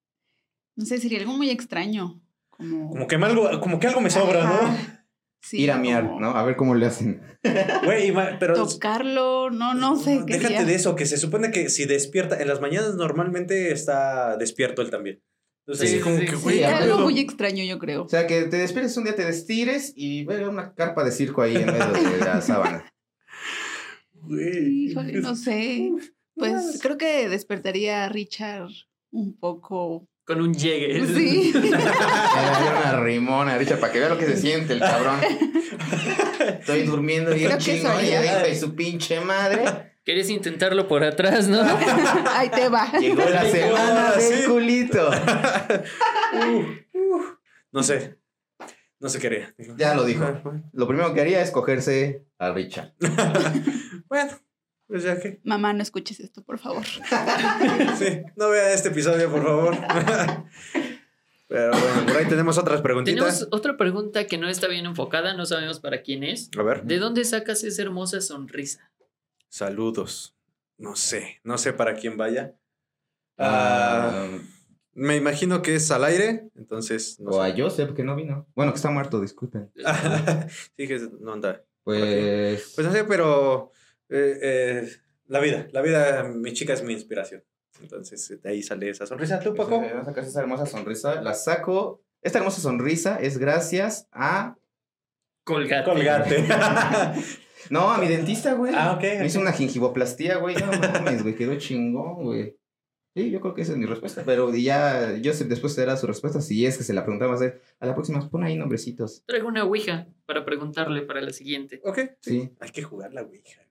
No sé, sería algo muy extraño. Como, Como que, me algo, como que algo me sobra, ¿no? Sí, Ir a miar, como ¿no? A ver cómo le hacen. [laughs] Güey, pero. Tocarlo, no, no sé. qué Déjate de eso, que se supone que si despierta, en las mañanas normalmente está despierto él también. Entonces, Sí, así como sí, que, güey, Sí, ¿qué Sería algo muy extraño, yo creo. O sea, que te despiertes un día, te destires y vea una carpa de circo ahí en medio de la sábana. [laughs] Güey. Híjole, no sé. Pues creo que despertaría a Richard un poco. Con un llegue. [laughs] Sí. [laughs] Le daría una rimona, Richard, para que vea lo que se siente el cabrón. Estoy durmiendo y eso chingón y ahí y su pinche madre. Querías intentarlo por atrás, ¿no? [laughs] Ahí te va. Llegó la Llegó, semana sí. del culito. No sé. No sé qué haría. Ya lo dijo. Lo primero que haría es cogerse a Richard. Bueno, pues ya que. Mamá, no escuches esto, por favor. [laughs] Sí, no vea este episodio, por favor. [laughs] Pero bueno, por ahí tenemos otras preguntitas. Tenemos otra pregunta que no está bien enfocada, no sabemos para quién es. A ver. ¿De dónde sacas esa hermosa sonrisa? Saludos. No sé, no sé para quién vaya. Ah, Ah, me imagino que es al aire, entonces no o a sé. Joseph, que no vino. Bueno, que está muerto, disculpen. [laughs] sí, que no anda. Pues. Pues no sé, pero eh, eh, la vida, la vida, mi chica es mi inspiración. Entonces, de ahí sale esa sonrisa. ¿Tú, Paco? Pues, eh, sacar esa hermosa sonrisa. La saco. Esta hermosa sonrisa es gracias a. Colgate. Colgate. [laughs] No, a mi dentista, güey. ah, ok. Me hizo una gingivoplastía, güey. No mames, güey. Quedó chingón, güey. Sí, yo creo que esa es mi respuesta. Pero ya, yo sé, después te dará su respuesta. Si es que se la preguntamos a a la próxima, pon ahí nombrecitos. Traigo una ouija para preguntarle para la siguiente. Ok. Sí, Hay que jugar la Ouija.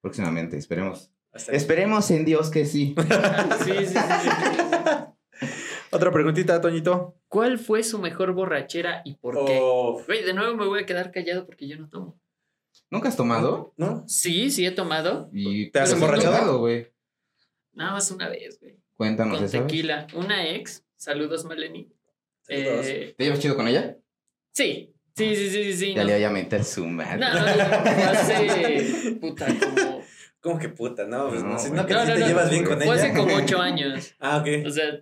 Próximamente, esperemos. Hasta- Esperemos en Dios que sí. [laughs] Sí, sí, sí, sí. Otra preguntita, Toñito. ¿Cuál fue su mejor borrachera y por qué? Oh, Güey, de nuevo me voy a quedar callado porque yo no tomo. ¿Nunca has tomado? ¿No? Sí, sí he tomado. Y ¿Te has emborrachado? güey. Nada más una vez, güey. Cuéntanos Con tequila. Una ex. Saludos, Maleni. Saludos. Eh, ¿Te llevas chido con ella? sí, sí, sí, sí, sí. sí, Ya no. le voy a meter su madre. No, no, no, hace puta como. ¿Cómo que puta? No, pues no, No, si no que No, sí no, te no, llevas bien con Fue ella. hace como ocho [laughs] años. Ah, ok. O sea,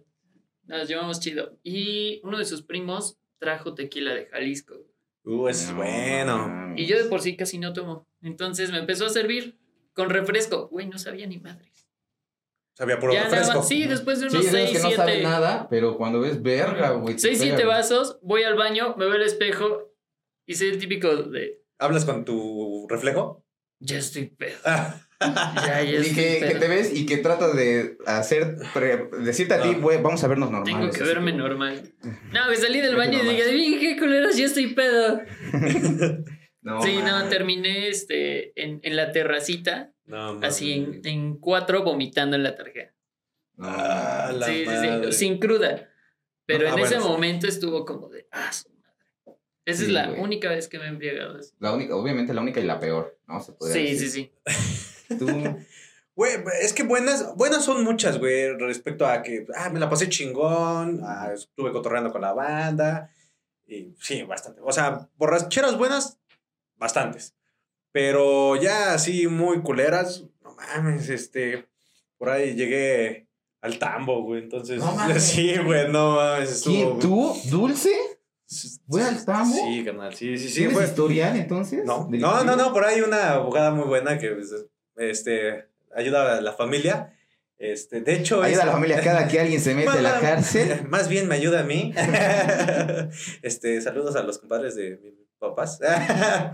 nos llevamos chido. Y uno de sus primos trajo tequila de Jalisco. Uh, eso es No, bueno. Y yo de por sí casi no tomo. Entonces me empezó a servir con refresco. Güey, no sabía ni madres. Sabía puro Ya refresco. sí, después de Sí, unos los 6, que no sabe 7. nada, pero cuando ves verga, güey. te 6, pega, 7 güey. vasos, voy al baño, me veo al espejo y soy el típico de. ¿Hablas con tu reflejo? Ya estoy pedo. Ah, Ya, ya [laughs] Y estoy que, que te ves y que trato de hacer, pre- decirte a ti, No. güey, vamos a vernos normales. Tengo que verme que- normal. No, pues salí del baño y dije, "Bien, qué culeros, ya estoy pedo. [laughs] No, sí, no, mames. terminé este, en, en la terracita, No, así en, en cuatro vomitando en la tarjeta. No, Ah, la sí, sí, madre. sí, sin cruda. Pero Ah, en ese bueno, sí. momento estuvo como de, ah, Esa es Sí, la güey. única vez que me he embriagado así. La única, obviamente la única y la peor, ¿no? Se podría Sí, sí, decir. sí. Tú, [laughs] Güey, es que buenas, buenas son muchas, güey, respecto a que, ah, me la pasé chingón, ah, estuve cotorreando con la banda, y sí, bastante. O sea, borracheras buenas, bastantes. Pero ya así muy culeras, no mames, este, por ahí llegué al tambo, güey, entonces, No [laughs] mames. sí, güey, no mames, estuvo... ¿Tú? ¿Dulce? ¿Fue al tambo? Sí, carnal, sí, sí, sí, ¿Tienes fue... historial entonces? No, no, no, no, por ahí una abogada muy buena que pues, este, ayuda a la familia. Este, de hecho, Ayuda a la familia cada que alguien se mete a la [laughs] cárcel. [laughs] Más bien me ayuda a mí. [laughs] este, saludos a los compadres de mis papás.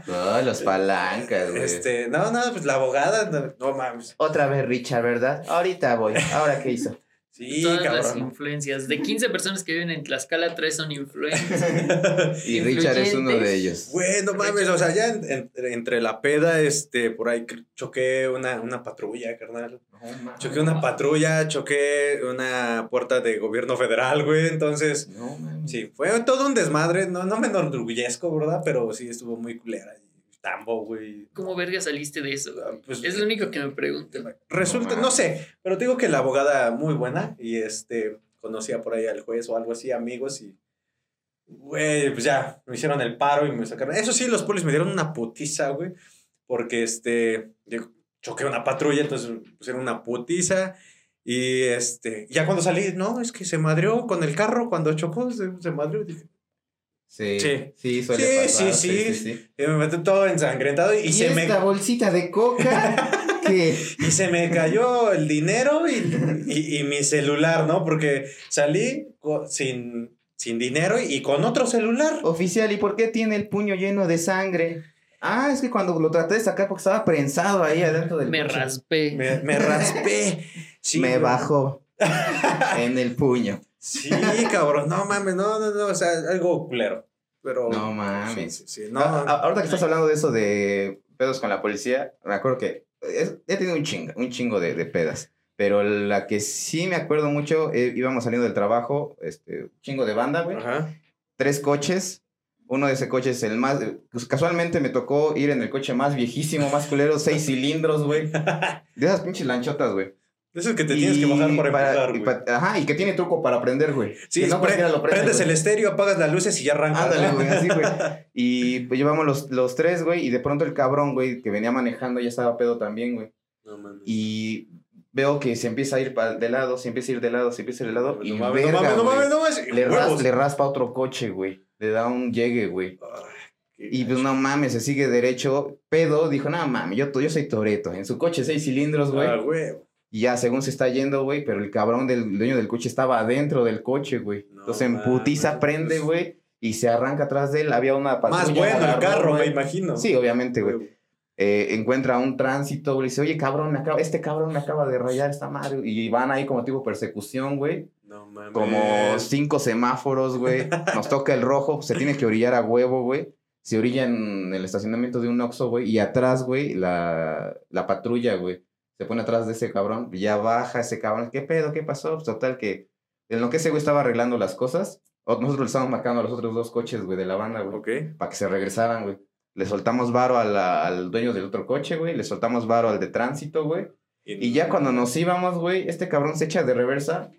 Oh, los palancas, güey. este, no, no, pues la abogada, no, no mames. Otra vez Richard, ¿verdad? Ahorita voy. ¿Ahora qué hizo? Sí, Todas las cabrón. influencias. De 15 personas que viven en Tlaxcala, 3 son influencers. [laughs] Y Richard es uno de ellos. Güey, no mames, o sea, ya en- en- entre la peda, este, por ahí choqué una, una patrulla, carnal. Choqué una patrulla, choqué una puerta de gobierno federal, güey. Entonces, No, sí, fue todo un desmadre. No, no me enorgullezco, ¿verdad? Pero sí estuvo muy culera. Tambo, güey. ¿Cómo verga saliste de eso? Ah, Pues, Es lo único que me pregunto. Resulta, No sé, pero te digo que la abogada muy buena y este conocía por ahí al juez o algo así, amigos y güey, pues ya me hicieron el paro y me sacaron. Eso sí, los polis me dieron una putiza, güey, porque este yo choqué una patrulla, entonces pusieron una putiza y este ya cuando salí, no, es que se madreó con el carro cuando chocó, se, se madreó, dije, Sí, Sí. sí, suele Sí, pasar. sí, sí. y me metí todo ensangrentado y, ¿Y, se me esta bolsita de coca? [laughs] ¿Qué? Y se me cayó el dinero y, y, y mi celular, ¿no? Porque salí sin, sin dinero y con otro celular. Oficial, ¿y por qué tiene el puño lleno de sangre? Ah, es que cuando lo traté de sacar porque estaba prensado ahí adentro del Me coche. raspé. Me, me raspé. [laughs] Sí, Me bajó [laughs] en el puño. Sí, cabrón. No mames, no, no, no. O sea, algo culero. Pero. No mames. Sí, sí, sí, no. A- a- ahorita que estás hablando de eso de pedos con la policía, me acuerdo que es- he tenido un chingo, un chingo de, de pedas. Pero la que sí me acuerdo mucho, eh, íbamos saliendo del trabajo, este, chingo de banda, güey. Ajá. Tres coches. Uno de ese coche es el más. pues, casualmente me tocó ir en el coche más viejísimo, más culero, seis cilindros, güey. [laughs] De esas pinches lanchotas, güey. Eso es que te tienes que bajar para para- empezar, y pa- Ajá, y que tiene truco para prender, güey. Sí, que no pre- lo prende, prendes güey. el estéreo, apagas las luces y ya arranca. Ándale, güey, así, güey. [laughs] Y pues llevamos los, los tres, güey, y de pronto el cabrón, güey, que venía manejando ya estaba pedo también, güey. No mames. Y veo que se empieza a ir de lado, se empieza a ir de lado, se empieza a ir de lado. No y mames, no mames, no mames, no mames. Le, ras- le raspa otro coche, güey. Le da un llegue, güey. Ay, Y pues no mames, se sigue derecho. Pedo dijo, no mames, yo, yo soy Toreto. En su coche seis cilindros, güey. Ah, güey. Y ya según se está yendo, güey, pero el cabrón del dueño del coche estaba adentro del coche, güey. No Entonces en putiza prende, güey, y se arranca atrás de él. Había una patrulla. Más bueno el carro, me imagino. Sí, obviamente, güey. Eh, encuentra un tránsito, güey, dice, oye, cabrón, me acaba, este cabrón me acaba de rayar esta madre. Y van ahí como tipo persecución, güey. No mames. Como cinco semáforos, güey. Nos toca el rojo, se tiene que orillar a huevo, güey. Se orilla en el estacionamiento de un Oxxo, güey. Y atrás, güey, la, la patrulla, güey. Se pone atrás de ese cabrón. y Ya baja ese cabrón. ¿Qué pedo? ¿Qué pasó? Pues, total que en lo que ese güey estaba arreglando las cosas, nosotros le estábamos marcando a los otros dos coches, güey, de la banda, güey. Ok. Para que se regresaran, güey. Le soltamos varo a la- al dueño del otro coche, güey. Le soltamos varo al de tránsito, güey. Y ya cuando nos íbamos, güey, este cabrón se echa de reversa.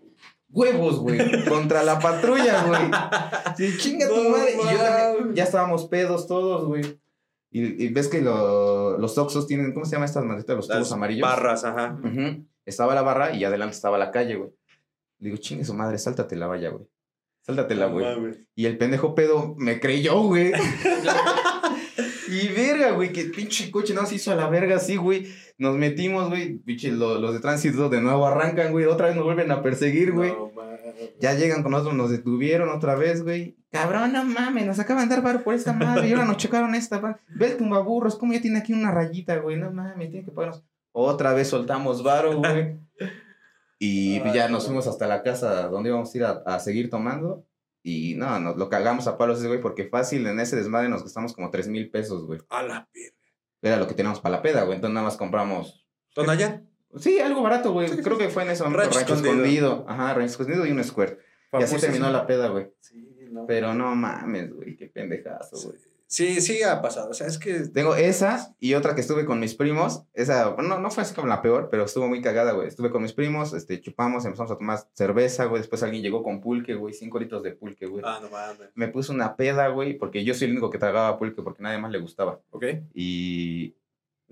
Huevos, güey. [laughs] contra la patrulla, güey. [laughs] Sí, chinga tu madre. Y yo ya estábamos pedos todos, güey. Y, y ves que lo- los Oxxos tienen, ¿cómo se llama estas malditas? Los Las tubos amarillos. Barras, ajá. Estaba la barra y adelante estaba la calle, güey. Le digo, chingue su madre, sáltate la valla, güey. Sáltatela, güey. Y el pendejo pedo me creyó, güey. [laughs] y verga, güey, que pinche coche no se hizo a la verga así, güey. Nos metimos, güey. Pinche, lo- los de tránsito de nuevo arrancan, güey. Otra vez nos vuelven a perseguir, güey. No. Ya llegan con nosotros, nos detuvieron otra vez, güey. Cabrón, no mames, nos acaban de dar bar por esta madre. Y ahora nos chocaron esta, madre. Ve el tumbaburros, como ya tiene aquí una rayita, güey. No mames, tiene que pagarnos. Otra vez soltamos varo, güey. Y [laughs] ya nos fuimos hasta la casa donde íbamos a ir a, a seguir tomando. Y no, nos lo cagamos a palos ese güey, porque fácil en ese desmadre nos gastamos como 3 mil pesos, güey. A la verga. Era lo que teníamos para la peda, güey. Entonces nada más compramos. ¿Tonayán? Sí, algo barato, güey. Creo que fue en ese momento. Rancho Rancho, escondido. escondido. Ajá, rancho escondido y un square. Y así terminó la peda, güey. Sí, no. Pero no mames, güey. Qué pendejazo, güey. Sí, sí ha pasado. O sea, es que. Tengo esa y otra que estuve con mis primos. Esa, no, no fue así como la peor, pero estuvo muy cagada, güey. Estuve con mis primos, este, chupamos, empezamos a tomar cerveza, güey. Después alguien llegó con pulque, güey. Cinco litros de pulque, güey. Ah, no mames. Me puse una peda, güey, porque yo soy el único que tragaba pulque porque nadie más le gustaba. ¿Ok? Y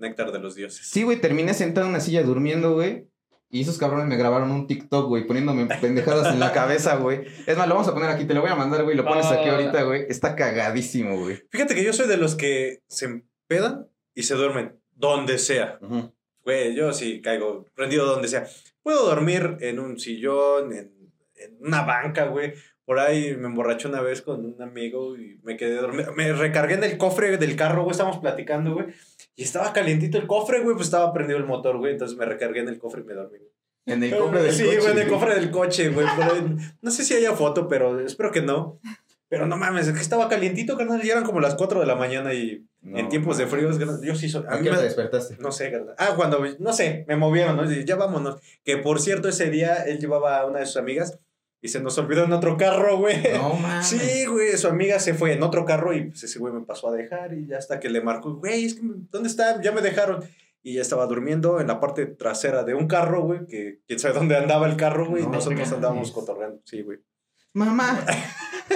Néctar de los dioses. sí, güey, terminé sentado en una silla durmiendo, güey. Y esos cabrones me grabaron un TikTok, güey, poniéndome [laughs] pendejadas en la cabeza, güey. Es más, lo vamos a poner aquí, te lo voy a mandar, güey. Lo pones aquí Ah. ahorita, güey. Está cagadísimo, güey. Fíjate que yo soy de los que se empedan y se duermen donde sea. Güey, yo sí caigo prendido donde sea. Puedo dormir en un sillón, en, en una banca, güey. Por ahí me emborraché una vez con un amigo y me quedé dormido. Me recargué en el cofre del carro, güey. Estábamos platicando, güey. Y estaba calientito el cofre, güey. Pues estaba prendido el motor, güey. Entonces me recargué en el cofre y me dormí. güey. En el cofre del sí, coche. güey, en el cofre del coche, güey. No sé si haya foto, pero espero que no. Pero no mames, es que estaba calientito, carnal. Ya eran como las 4 de la mañana y No, en tiempos de frío, yo sí soy. ¿A qué hora te me, despertaste? no sé, carnal. Ah, cuando, no sé, me movieron, ¿no? Y ya vámonos. Que por cierto, ese día él llevaba a una de sus amigas y se nos olvidó en otro carro, güey. No mames. Sí, güey, su amiga se fue en otro carro y pues ese güey me pasó a dejar y ya hasta que le marcó, güey, es que, ¿dónde está? Ya me dejaron. Y ya estaba durmiendo en la parte trasera de un carro, güey, que quién sabe dónde andaba el carro, güey, y No nosotros mames. andábamos cotorreando. Sí, güey. Mamá,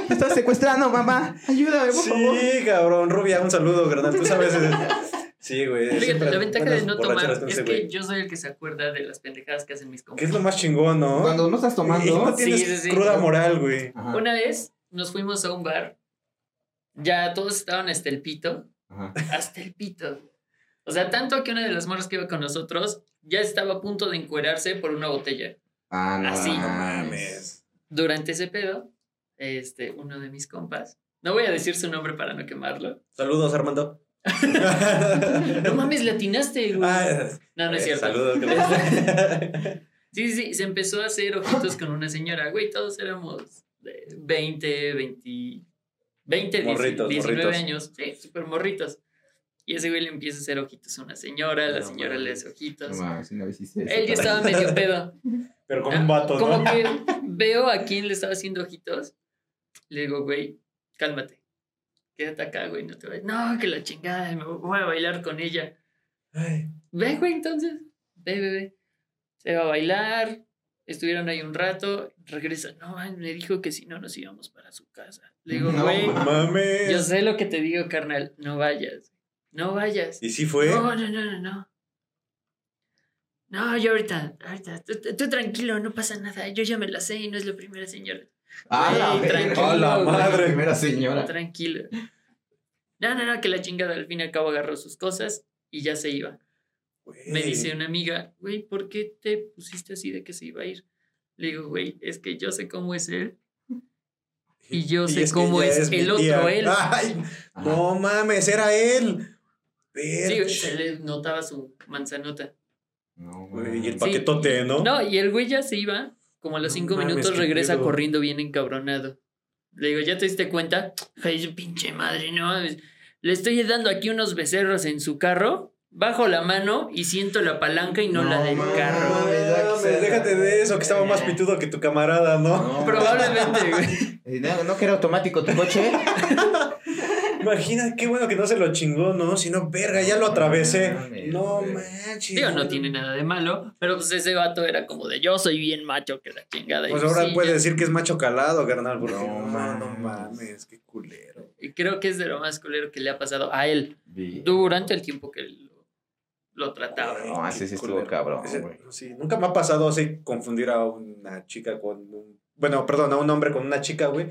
me estás secuestrando, mamá. Ayúdame, por favor. Sí, cabrón, Rubia, un saludo, carnal. Tú sabes. Sí, güey. Fíjate, la ventaja de no tomar es que güey. yo soy el que se acuerda de las pendejadas que hacen mis Que compas. es lo más chingón, ¿no? Cuando no estás Y tomando. [laughs] no tienes Sí, sí, sí. cruda moral, güey. Una vez nos fuimos a un bar, ya todos estaban hasta el pito, ajá. hasta el pito. O sea, tanto que una de las morras que iba con nosotros ya estaba a punto de encuerarse por una botella. Ah, no. Así. No mames. mames. Durante ese pedo, este, uno de mis compas, no voy a decir su nombre para no quemarlo. Saludos, Armando. No mames, le atinaste, güey. Ah, No, no es eh, cierto. Saludos. carnal. [laughs] Sí, sí, sí, se empezó a hacer ojitos con una señora, güey, todos éramos de 20, 20, 20, Morritos, 19 morritos. años, sí, súper morritos. Y ese güey le empieza a hacer ojitos a una señora, la No señora le mames. hace ojitos. No mames, si no hiciste eso. Él ya estaba medio pedo. [laughs] Pero con un vato, Como ¿no? que veo a quién le estaba haciendo ojitos. Le digo, güey, cálmate. Quédate acá, güey, no te vayas. No, que la chingada, me voy a bailar con ella. Ay, Ve, güey, entonces. Ve, ve, ve. Se va a bailar. Estuvieron ahí un rato. Regresa. No, me dijo que si no nos íbamos para su casa. Le digo, No, güey, mames. yo sé lo que te digo, carnal. No vayas. No vayas. ¿Y sí fue? No, no, no, no, no. No, yo ahorita, ahorita, tú, tú- tú tranquilo, no pasa nada. Yo ya me la sé y no es la primera señora. Ah, la tranquilo, A la güey. madre. Primera señora. Tranquilo. No, no, no, que la chingada al fin y al cabo agarró sus cosas y ya se iba. Me dice una amiga, güey, ¿por qué te pusiste así de que se iba a ir? Le digo, güey, es que yo sé cómo es él. y yo sé es cómo es el otro él. Ay, no mames, era él. Sí, se le notaba su manzanota. No, Güey, y el paquetote, ¿no? No, y el güey ya se iba. Como a los No cinco mames, minutos regresa corriendo bien encabronado. Le digo, ¿ya te diste cuenta? [tsk] Ay, pinche madre, no. mames. Le estoy dando aquí unos becerros en su carro. Bajo la mano y siento la palanca y no, la del mames. carro. No mames, déjate de eso, que estaba más pitudo que tu camarada, ¿no? No, [laughs] Probablemente, güey. [laughs] Eh, No, no que era automático tu coche. [laughs] Imagina, qué bueno que no se lo chingó, ¿no? Si no, verga, ya lo atravesé. No manches. Digo, no tiene nada de malo, pero pues ese vato era como de yo soy bien macho que la chingada. Pues pues ahora sí, puede ya. decir que es macho calado, carnal, porque No no, no, no mames. qué culero. Y creo que es de lo más culero que le ha pasado a él durante el tiempo que lo, lo trataba. No, ese sí estuvo cabrón, Ese- sí, nunca me ha pasado así confundir a una chica con un. Bueno, perdón, a un hombre con una chica, güey.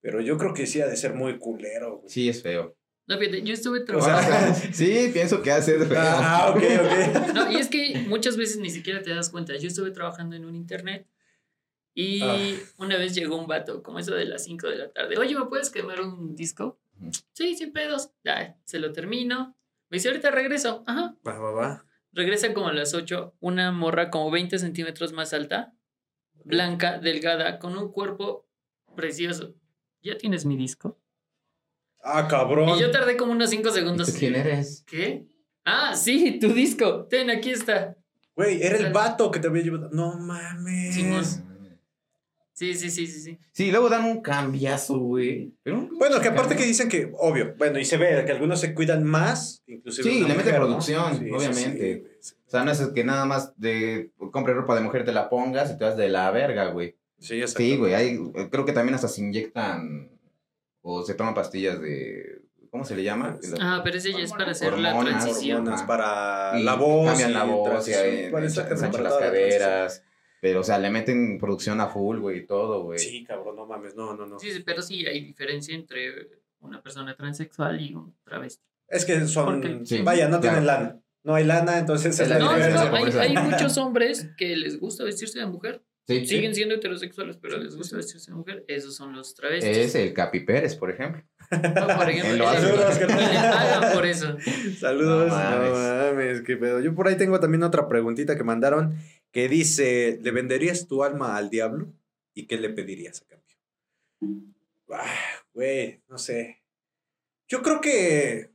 Pero yo creo que sí ha de ser muy culero, güey. Sí, es feo. No, fíjate, yo estuve O trabajando. sea- [laughs] [laughs] sí, pienso que hace feo. Ah, ok, ok. [laughs] No, y es que muchas veces ni siquiera te das cuenta. Yo estuve trabajando en un internet y Ah. una vez llegó un vato, como eso de las 5 de la tarde. Oye, ¿me puedes quemar un disco? Sí, sin pedos. Ya, se lo termino. Me dice, ahorita regreso. Ajá. Va, va, va. regresa como a las 8, una morra como 20 centímetros más alta, blanca, delgada, con un cuerpo precioso. ¿Ya tienes mi disco? Ah, cabrón. Y yo tardé como unos 5 segundos. ¿Quién eres? ¿Qué? Ah, sí, tu disco. Ten, aquí está. Güey, era el vato que te había llevado. No mames. Simón. Sí, sí, sí, sí, sí. Sí, luego dan un cambiazo, güey. Bueno, que aparte que dicen que, obvio, bueno, y se ve que algunos se cuidan más, inclusive. Sí, le mete producción, Sí, sí, obviamente. sí, sí. O sea, no es que nada más de compre ropa de mujer, te la pongas y te vas de la verga, güey. Sí, Sí, güey. Hay, creo que también hasta se inyectan o se toman pastillas de. ¿Cómo se le llama? Ah, pero ese ya es para hacer la transición. Hormonas para Y la voz. Cambian la voz y ensanchan para las caderas. Pero, o sea, le meten producción a full, güey, y todo, güey. Sí, cabrón, no mames, no, no, no. Sí, sí, pero sí hay diferencia entre una persona transexual y un travesti. Es que son. Sí, vaya, no claro. tienen lana. No hay lana, entonces es la No, no, diferencia. hay, hay muchos hombres que les gusta vestirse de mujer. Sí, sí. Siguen siendo heterosexuales, pero les gusta vestirse de mujer. Esos son los travestis. Es el Capi Pérez, por ejemplo. No, por ejemplo, pagan por eso. Saludos. No No mames. mames. qué pedo. Yo por ahí tengo también otra preguntita que mandaron que dice: ¿Le venderías tu alma al diablo? ¿Y qué le pedirías a cambio? Ah, Güey, no sé. Yo creo que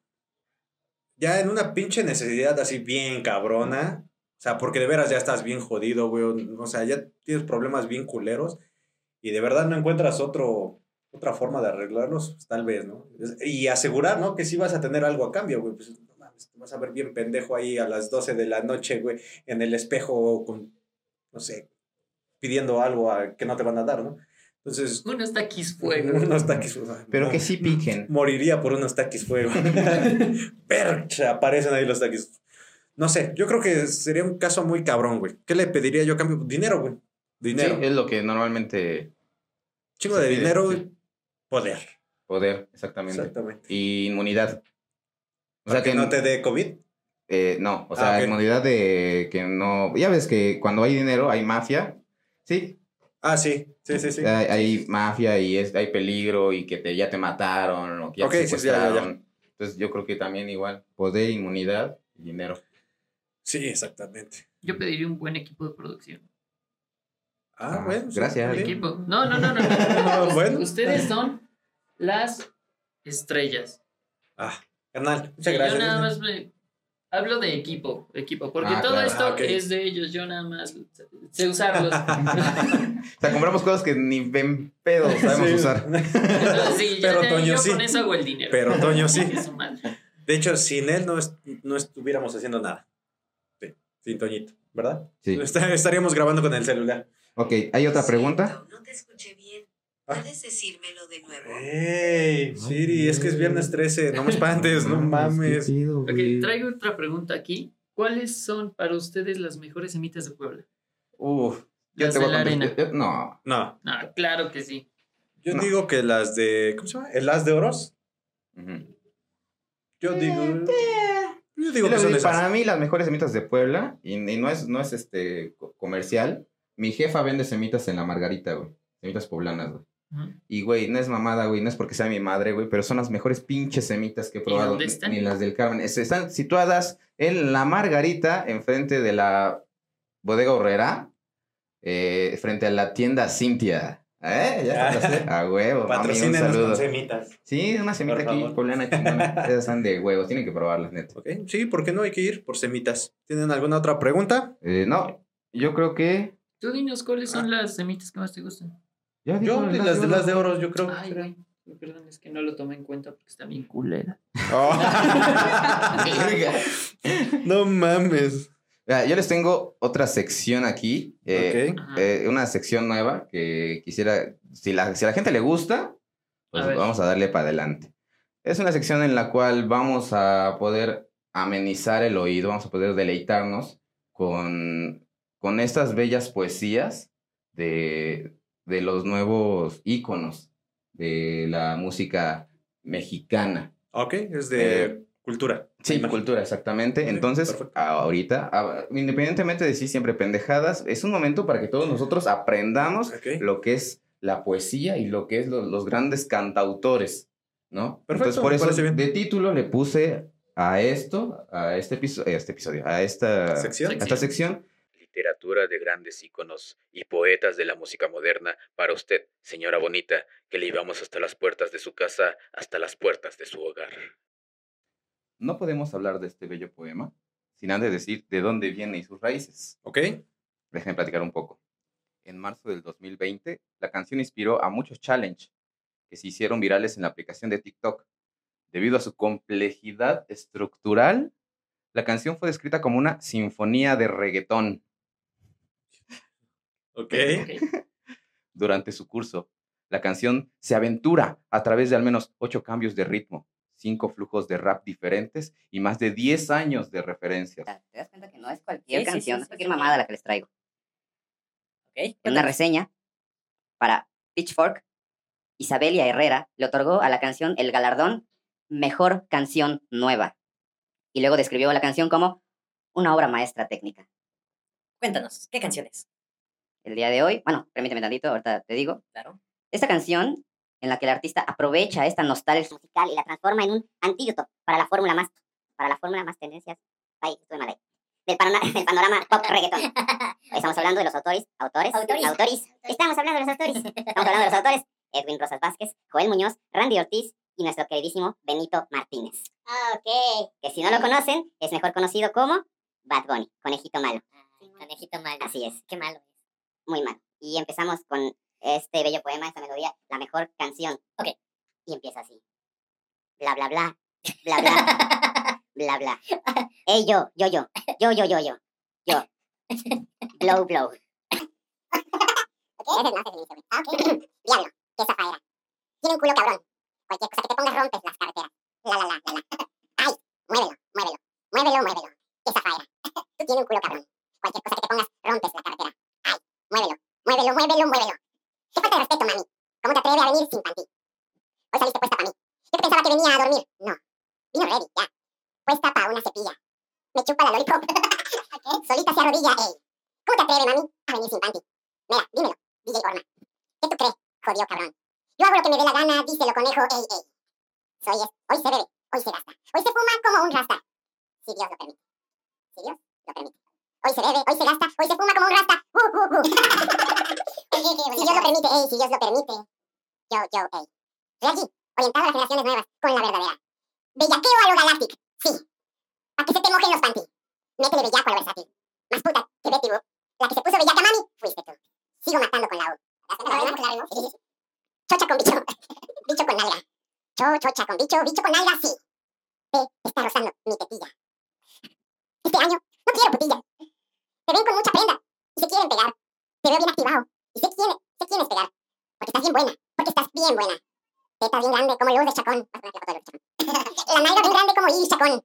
ya en una pinche necesidad así bien cabrona. O sea, porque de veras ya estás bien jodido, güey. O sea, ya tienes problemas bien culeros. Y de verdad no encuentras otro, otra forma de arreglarlos, pues, tal vez, ¿no? Y asegurar, ¿no? Que sí vas a tener algo a cambio, güey. Pues no mames, te vas a ver bien pendejo ahí a las 12 de la noche, güey, en el espejo con, no sé, pidiendo algo a, que no te van a dar, ¿no? Entonces, Unos taquis fuego. [laughs] unos taquis. [laughs] Pero no, que sí piquen. Moriría por unos taquis fuego. [laughs] Percha, aparecen ahí los taquis. No sé, yo creo que sería un caso muy cabrón, güey. ¿Qué le pediría yo a cambio? Dinero, güey. Dinero. Sí, es lo que normalmente. Chingo de dinero y poder. Poder, exactamente. Exactamente. Y inmunidad. O sea que, que no te dé COVID. Eh, no, o sea, Ah, inmunidad de que no. Ya ves que cuando hay dinero hay mafia. Sí, Ah, sí, sí, sí, sí. hay, hay mafia y es, hay peligro y que te, ya te mataron o que ya te sí, sí, ya, ya, ya. secuestraron. Entonces yo creo que también igual, poder, inmunidad y dinero. Sí, exactamente. Yo pediría un buen equipo de producción. Ah, Ah, bueno. gracias. Equipo. No, no, no, no. [laughs] Bueno. Ustedes son las estrellas. Ah, carnal, Sí, muchas gracias. Yo nada más me- hablo de equipo, equipo, porque Ah, todo claro. esto Ah, es de ellos. Yo nada más sé usarlos. [laughs] O sea, compramos cosas que ni ven pedo sabemos Sí. usar. [laughs] Entonces, sí, ya Pero Toño yo sí. con eso hago el dinero. Pero Toño sí. De hecho, sin él no, es- no estuviéramos haciendo nada. Sí, sin Toñito, ¿verdad? Sí. [laughs] Está- estaríamos grabando con el celular. Ok, ¿hay otra pregunta? No te escuché bien. Ah. ¿Puedes decírmelo de nuevo? ¡Ey! Siri, es que es viernes 13. No me espantes, no mames. Ok, traigo otra pregunta aquí. ¿Cuáles son para ustedes las mejores semitas de Puebla? Uf, yo Las te de voy a la arena. yo- No, No, No, claro que sí. yo No. digo que las de. ¿Cómo se llama? ¿El as de oros? Ujú. Yo digo. Yo digo que son para mí las mejores semitas de Puebla, y, y no es, no es este co- comercial, mi jefa vende semitas en la Margarita, güey. Semitas poblanas, güey. Y, güey, no es mamada, güey, no es porque sea mi madre, güey, pero son las mejores pinches semitas que he probado. dónde ni- están? Ni las del Carmen. Es- están situadas en la Margarita, enfrente de la bodega horrera, eh, frente a la tienda Cintia. ¿Eh? Ya está, a huevo. saludo. con semitas. Sí, una semita Por aquí, favor. poblana chingona. [laughs] Esas están de huevos, tienen que probarlas, neta. Ok, sí, ¿por qué no hay que ir por semitas? ¿Tienen alguna otra pregunta? Eh, no, yo creo que. Tú dinos cuáles son las semitas que más te gustan. Ya Yo, el las de oro. las de oros, yo creo. Ay, güey. Perdón, es que no lo tomé en cuenta porque está bien culera. Verga. [laughs] [laughs] no mames. Yo les tengo otra sección aquí. eh, eh, una sección nueva que quisiera. Si la, si a la gente le gusta, pues A vamos a darle para adelante. Es una sección en la cual vamos a poder amenizar el oído, vamos a poder deleitarnos con, con estas bellas poesías de, de los nuevos íconos de la música mexicana. Ok, es de Eh, cultura. Sí, cultura, exactamente. Entonces, perfecto. ahorita, a- independientemente de si siempre pendejadas, es un momento para que todos nosotros aprendamos Ok. lo que es la poesía y lo que es lo- los grandes cantautores, ¿no? Perfecto, Entonces, por eso bien. de título le puse a esto, a este, episo- este episodio, a esta ¿Sección? a esta sección. Literatura de grandes íconos y poetas de la música moderna para usted, señora bonita, que le llevamos hasta las puertas de su casa, hasta las puertas de su hogar. No podemos hablar de este bello poema sin antes decir de dónde viene y sus raíces. ¿Ok? Déjenme platicar un poco. En marzo del 2020, la canción inspiró a muchos challenge que se hicieron virales en la aplicación de TikTok. Debido a su complejidad estructural, la canción fue descrita como una sinfonía de reggaetón. Ok. Ok. Durante su curso, la canción se aventura a través de al menos ocho cambios de ritmo, cinco flujos de rap diferentes y más de 10 años de referencias. ¿Te das cuenta que no es cualquier Sí, sí, sí, canción, no es sí, cualquier sí. mamada la que les traigo? Ok. En una reseña para Pitchfork, Isabelia Herrera le otorgó a la canción el galardón Mejor Canción Nueva. Y luego describió la canción como una obra maestra técnica. Cuéntanos, ¿qué canciones? El día de hoy, bueno, permíteme tantito, ahorita te digo. Claro. Esta canción en la que el artista aprovecha esta nostalgia musical y la transforma en un antídoto para la fórmula más, para la fórmula más tendencias, del, panorama, [laughs] del panorama pop reggaeton. Estamos hablando de los autores, autores, Autoris. autoris. Estamos hablando de los autores. [laughs] Estamos hablando de los autores. Edwin Rosas Vázquez, Joel Muñoz, Randy Ortiz y nuestro queridísimo Benito Martínez. Ok. Que si no lo conocen, es mejor conocido como Bad Bunny, conejito malo. Conejito malo. Así es, Qué malo. muy malo. Y empezamos con este bello poema, esta melodía, la mejor canción. Ok. Y empieza así. Bla, bla, bla. Bla, bla. [laughs] bla, bla. Ey, yo, yo, yo. Yo, yo, yo, yo. Yo. Blow, blow. Ok, ese no, güey. Ok. [clears throat] Diablo, qué zafaera. Tiene un culo cabrón. Cualquier cosa que te pongas rompes las carreteras. La, la, la, la, la. Ay, muévelo, muévelo. Muévelo, muévelo. Qué zafaera. Tú tienes un culo cabrón. Cualquier cosa que te pongas rompes la carretera. Ay, muévelo, muévelo, muévelo, muévelo. Qué falta de respeto, mami. ¿Cómo te atreves a venir sin panty? Hoy saliste puesta para mí. Yo pensaba que venía a dormir. No. Vino ready, ya. Puesta para una cepilla. Me chupa la lollipop. [laughs] Solita se arrodilla, ey. ¿Cómo te atreves, mami, a venir sin panty? Mira, dímelo, DJ Orma. ¿Qué tú crees, jodido cabrón? Yo hago lo que me dé la gana, díselo, conejo, ey, ey. Soy es, hoy se bebe, hoy se gasta. Hoy se fuma como un rasta. Si Dios lo permite. Si Dios lo permite. Hoy se bebe, hoy se gasta, hoy se fuma como un rasta. Uh, uh, uh. [laughs] si Dios lo permite, ey, si Dios lo permite. Yo, yo, ey. Reggie, orientado a las generaciones nuevas, con la verdadera. Bellaqueo a lo Galactic, sí. Para que se te mojen los panty. Métele bellaco a lo versátil. Más puta que Betty Boop. La que se puso bellaca, mami, fuiste tú. Sigo matando con la U. Sí, sí, sí. Chocha con bicho. [laughs] bicho con nalga. Cho, chocha con bicho, bicho con nalga, sí. Ve, está rozando mi tetilla. Este año no quiero putilla. Te ven con mucha prenda y se quieren pegar. Te veo bien activado y sé quién, sé quién es pegar. Porque estás bien buena, porque estás bien buena. Teta bien grande como luz de chacón. [laughs] La nalga bien grande como Iris Chacón.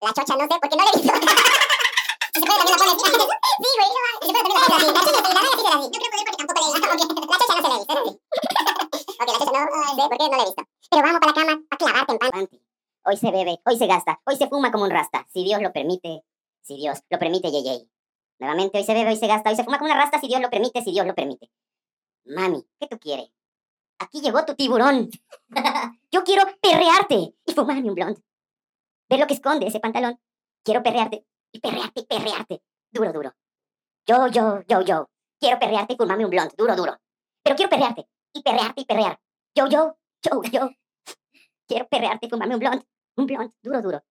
La chocha no sé porque no la he visto. [laughs] Se puede también la pones. [laughs] Sí, güey. Se puede también la pones así. La chocha sí, la nalga sí se la vi. No creo poder porque tampoco la he visto. La chocha no se la he visto. Ok, la chocha no sé por qué no la he visto. Pero vamos para la cama a clavarte en panty. Hoy se bebe, hoy se gasta, hoy se fuma como un rasta. Si Dios lo permite, si Dios lo permite, yey. Nuevamente, hoy se bebe, hoy se gasta, hoy se fuma como una rasta, si Dios lo permite, si Dios lo permite. Mami, ¿qué tú quieres? Aquí llegó tu tiburón. [laughs] Yo quiero perrearte y fumarme un blond. Ver lo que esconde ese pantalón. Quiero perrearte y perrearte y perrearte. Duro, duro. Yo, yo, yo, yo. Quiero perrearte y fumarme un blond. Duro, duro. Pero quiero perrearte y perrearte y perrear. Yo, yo, yo, yo. [laughs] Quiero perrearte y fumarme un blond. Un blond. Duro, duro.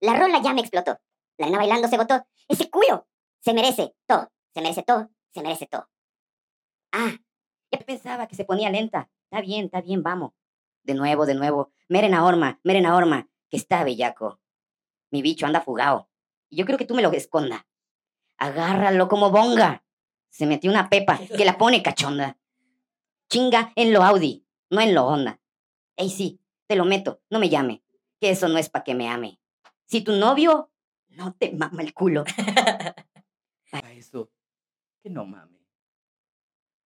La rola ya me explotó. La nena bailando se botó. Ese culo se merece todo. Se merece todo. Se merece todo. Ah, yo pensaba que se ponía lenta. Está bien, está bien, vamos. De nuevo, de nuevo. Meren a Orma, meren a Orma, que está bellaco. Mi bicho anda fugado. Y yo creo que tú me lo esconda. Agárralo como bonga. Se metió una pepa que la pone cachonda. Chinga en lo Audi, no en lo Honda. Ey, sí, te lo meto, no me llame. Que eso no es pa' que me ame. Si tu novio no te mama el culo. [laughs] Para eso, que no mames.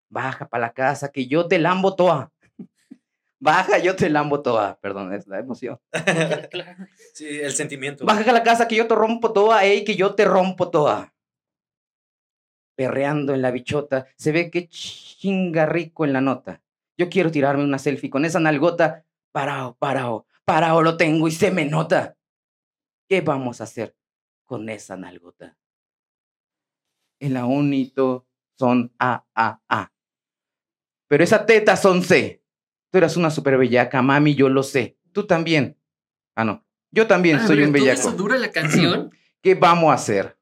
Baja para la casa, que yo te lambo toda. [laughs] Baja, yo te lambo toda. Perdón, es la emoción. [laughs] Sí, el sentimiento. Baja a la casa, que yo te rompo toda, ey, que yo te rompo toda. Perreando en la bichota, se ve que chinga rico en la nota. Yo quiero tirarme una selfie con esa nalgota. Parao, parao, parao lo tengo y se me nota. ¿Qué vamos a hacer con esa nalgota? En la unito son A, A, A. Pero esa teta son C. Tú eras una super bellaca, mami, yo lo sé. Tú también. Ah, no. Yo también Ah, soy un ¿todo bellaco. eso dura la canción? [clears throat] ¿Qué vamos a hacer?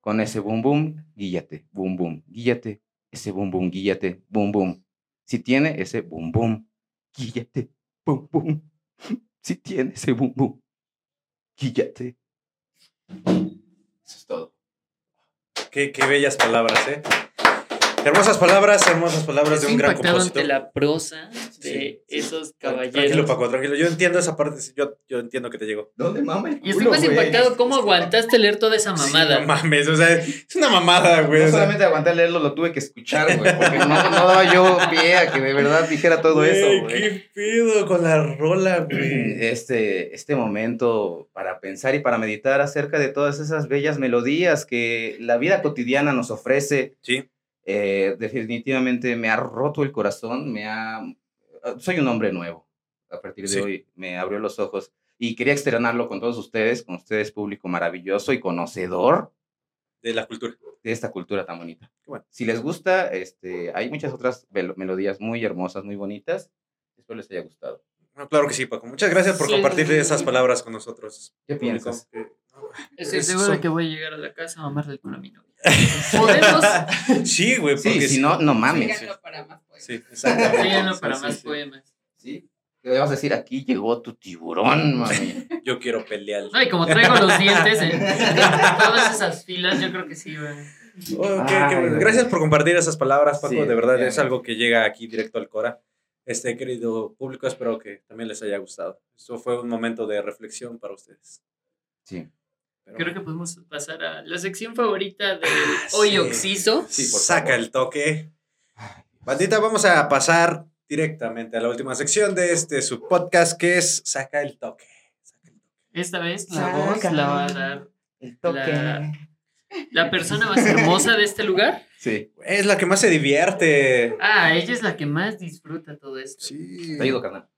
Con ese boom boom, guíllate, boom boom, guíllate, ese boom boom, guíllate, boom boom. Si tiene ese boom boom, guíllate, boom boom. [laughs] Si tiene ese boom boom, guíllate. Eso es todo. Qué, qué bellas palabras, ¿eh? Hermosas palabras, hermosas palabras de un gran compositor. ante la prosa de Sí, esos Tranquilo, caballeros. Paco, tranquilo. Yo entiendo esa parte, yo, yo entiendo que te llegó. ¿Dónde mama el Y estoy más impactado cómo aguantaste leer toda esa mamada. Sí, no mames, o sea, es una mamada, güey. No solamente aguanté leerlo, lo tuve que escuchar, güey, porque no, no daba yo pie a que de verdad dijera todo eso, güey, güey. ¿Qué pedo con la rola, güey? [clears throat] este, este momento para pensar y para meditar acerca de todas esas bellas melodías que la vida cotidiana nos ofrece. Sí. Eh, definitivamente me ha roto el corazón, me ha... Soy un hombre nuevo. A partir de Sí. hoy me abrió los ojos y quería externarlo con todos ustedes, con ustedes público maravilloso y conocedor De la cultura. de esta cultura tan bonita. Bueno. Si les gusta, este, hay muchas otras melodías muy hermosas, muy bonitas. Espero les haya gustado. No, claro que sí, Paco. Muchas gracias por Sí. compartir esas palabras con nosotros. ¿Qué público. piensas? Que- Estoy Es- seguro son- de que voy a llegar a la casa a mamarle a mi novia. ¿Podemos? Sí, güey. Sí, porque si no, no mames. Síganlo para más poemas. Sí, exactamente. Síganlo Sí, para sí, más sí. poemas. ¿Sí? ¿Qué le vas a decir? Aquí llegó tu tiburón, mami. [laughs] Yo quiero pelear. No, y como traigo los dientes en, [laughs] todas esas filas, yo creo que sí, güey. Qué- Ay, qué bueno. güey. Gracias por compartir esas palabras, Paco. Sí, de verdad es algo que llega aquí directo al Cora. Este querido público, espero que también les haya gustado. Esto fue un momento de reflexión para ustedes. Sí. Pero Creo que podemos pasar a la sección favorita del Ah, Hoy sí. Oxiso. Sí, por Saca favor. el toque. Bandita, vamos a pasar directamente a la última sección de este su podcast que es Saca el toque. Saca el toque. Esta vez la voz Saca. la va a dar El toque. La- la persona más hermosa de este lugar. Sí. Es la que más se divierte. Ah, ella es la que más disfruta todo esto. Sí. Te ayudo, carnal.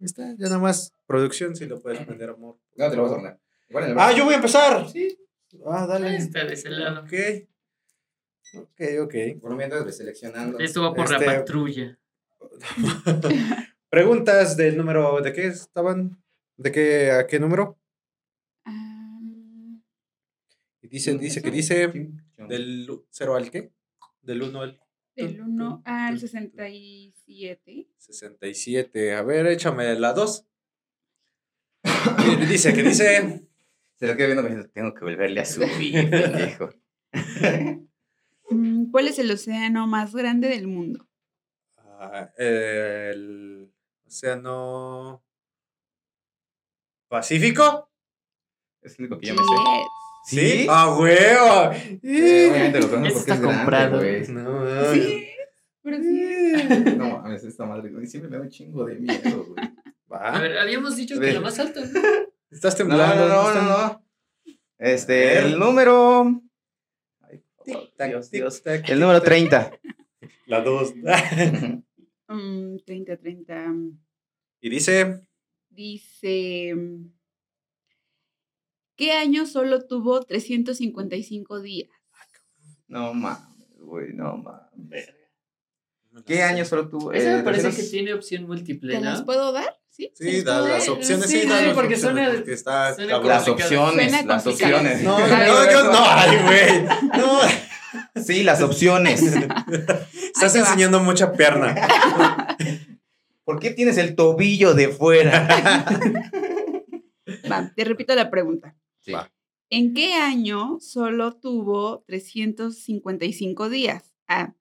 Está, ya nada más producción si lo puedes prender, amor. No, te lo vas a el Ah, yo voy a empezar. Sí. Ah, dale. Está de ese lado. Ok. Ok, ok. Por lo mientras ve seleccionando. Esto va por la Este- patrulla. [laughs] Preguntas del número. ¿De qué estaban? ¿De qué a qué número? Ah, Y dice, dice que dice. Del... ¿Del 0 al qué? Del 1 al del 1 al 67. 67. A ver, échame la 2. dice que dice. [laughs] Se lo queda viendo tengo que volverle a subir, pendejo. [laughs] Mm, ¿Cuál es el océano más grande del mundo? ah, el océano Pacífico. Es el único que yo me sé. Yes. ¿Sí? ¡A huevo! Eh, obviamente lo conozco porque está es comprado. güey. No, Sí, pero sí. [laughs] No mames, esta madre güey, siempre me da un chingo de miedo, güey. [laughs] A Va. ver, habíamos dicho que la más alta. ¿no? Estás No, temblando. no, no, no, no. Este, el número. Ay, por favor, Dios, Dios. tac, El número tic, tac. 30. La 2. [laughs] Mm, 30, 30. y dice. Dice. mm, ¿Qué año solo tuvo 355 días? No mames, güey, no mames. ¿Qué año solo tuvo? Esa me Eh, parece 300 que tiene opción múltiple, ¿Te las puedo dar? Sí. Sí, ¿Se da las opciones. Sí, Sí, da las porque opciones, está cabrón. Las opciones, las opciones. No, no, yo no. ay, güey. No, [laughs] Sí, las opciones. [laughs] estás enseñando mucha pierna. [laughs] ¿Por qué tienes el tobillo de fuera? Va, te repito la pregunta. Sí. Va. ¿En qué año solo tuvo 355 días? A.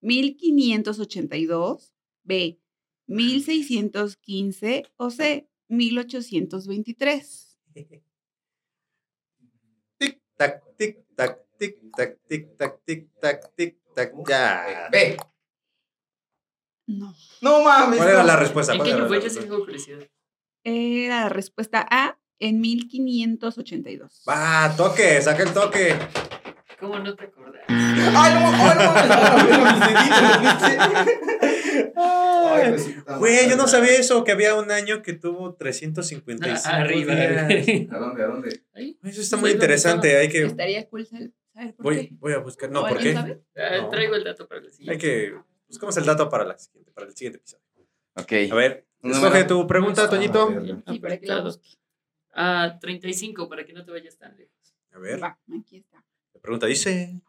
1582. B. 1615. O C. 1823. Tic, tac, tic, tac, tic, tac, tic, tac, tic, tac, tic, tac, ya. Ve. No. No mames. ¿Cuál era no. la respuesta? Era la respuesta A. En 1582. Va, toque, saca el toque. ¿Cómo no te acordás? Ay, no, ay, no, pues, Güey, yo no sabía eso, que había un año que tuvo 355 Ah, arriba. días. ¿A dónde? ¿A dónde? Eso está Pues muy interesante, hay que... Estaría cool saber por Voy, qué. voy a buscar... No, ¿O ¿por qué? sabe? Ah, No. Traigo el dato para el siguiente. Hay que... Buscamos el dato para, la siguiente, para el siguiente episodio. Ok. A ver, escoge tu pregunta, Ah, Toñito. Sí, para que Apretado. Ah, 35, para que no te vayas tan lejos. A ver, Va, aquí está. la pregunta dice...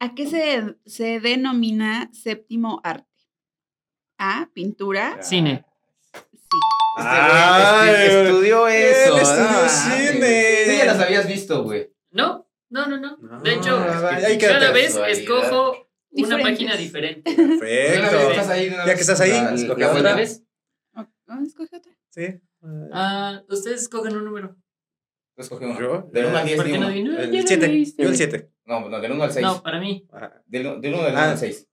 ¿A qué se, se denomina séptimo arte? A. Pintura. Cine. Sí. Este Ay, güey estu- estudió eso. él estudió cine. Sí, ya las habías visto, güey. No, no, no, no. No, de hecho, que cada vez escojo una Diferentes. página diferente. Perfecto. estás ahí, Ya que estás ahí, escoge otra. ¿Otra vuelta. vez? Escoge otra. Sí. Ah, ustedes escogen un número. Tú escoge uno. Yo. Del 1 al 10, ¿Por qué di no ya El lo 7. leíste. Yo el 7. No, no, del 1 al 6. No, para mí. Del 1 del 1 del 1 Ah. al 6.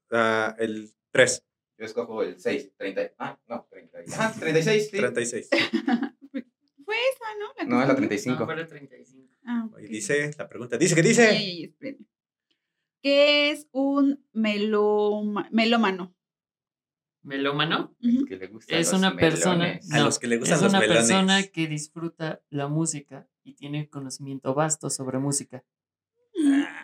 el 3. Yo escojo el 6. 30. Ah, no, 30. Ah, 36. Sí. 36. [laughs] Fue esa, ¿no? que No, es la escogí. 35. No, fuera 35. Ah, Y ok. dice, la pregunta dice que Ay, dice. ay, ay, espérenme. ¿Qué es un meloma- melómano? ¿Melómano? Que le gustan Es los una persona. A no, los que le gustan es los una melones. persona que disfruta la música y tiene conocimiento vasto sobre música.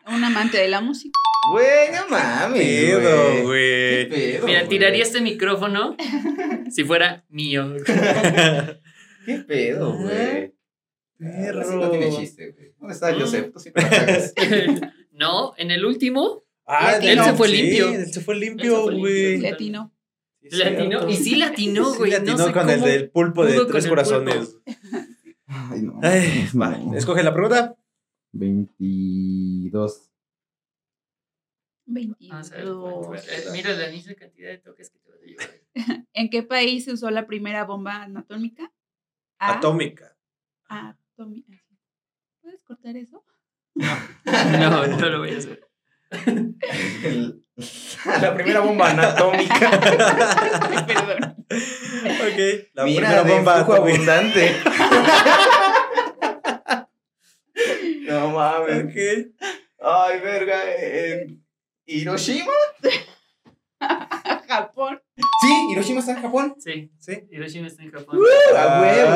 Un amante de la música. Güey, no mames. Pedo, ¿Qué güey. pedo? Mira, tiraría este micrófono [laughs] si fuera mío. [laughs] ¿Qué pedo, güey? Perro. Así no tiene chiste, güey. ¿Dónde está Mm. Joseph? Tú siempre [laughs] no, en el último Ah, Él se fue sí, limpio. Él se fue Él se limpio, fue limpio. güey. Sí, latinó. Y sí latinó, Sí güey. latinó no sé con el del pulpo de tres corazones. Ay, no. Ay, va. No. Escoge la pregunta. 22. 22. Vamos a ver, cuánto- eh, Mira la misma cantidad de toques que te vas a llevar. [laughs] ¿En qué país se usó la primera bomba anatómica? A. Atómica. Atómica. ¿Puedes cortar eso? [laughs] No, no lo voy a hacer. El- [laughs] la primera bomba anatómica. [laughs] Perdón. ok. La Mira, primera de bomba flujo atómica. abundante. [laughs] no mames. Ok. Ay, verga. ¿En Hiroshima? Japón. Sí, Hiroshima está en Japón. Sí, Sí. Hiroshima está en Japón. a huevo,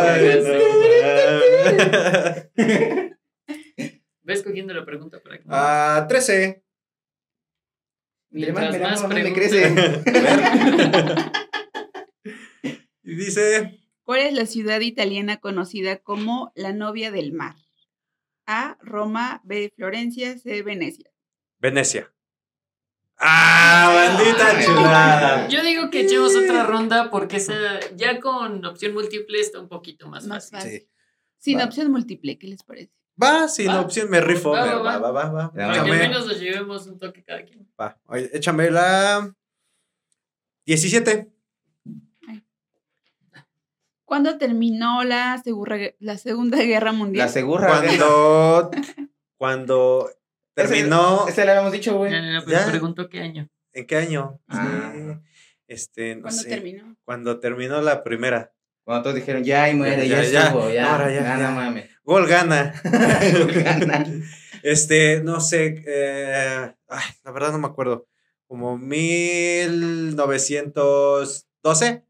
Ay, Ves cogiendo la pregunta para que. no. Ah, 13. Mientras más me crece. [laughs] Y dice. ¿Cuál es la ciudad italiana conocida como la novia del mar? A. Roma. B. Florencia. C. Venecia. Venecia. ¡Ah, bandita chulada! Yo digo que echemos otra ronda porque esa, ya con opción múltiple está un poquito más Más fácil. fácil. Sí. Sin Va. opción múltiple, ¿qué les parece? Va, sin Va. opción me rifo. Va, me- va, Va, va, va, Para que al menos nos llevemos un toque cada quien. Va. Oye, échame la 17. ¿Cuándo terminó la, segurra- la Segunda Guerra Mundial? La segura. Cuando, cuando terminó. Ese le habíamos dicho, güey. No, no, no, pero Ya. pregunto qué año. ¿En qué año? Ah. Sí. Este, no ¿Cuándo sé. terminó? Cuando terminó la primera. Cuando todos dijeron, ya, y muere, Ya, ya, ya, estuvo, ya. ahora ya, no mames. Gol gana. [laughs] Gana. [laughs] Este, no sé. eh, ay, la verdad no me acuerdo. Como 1912.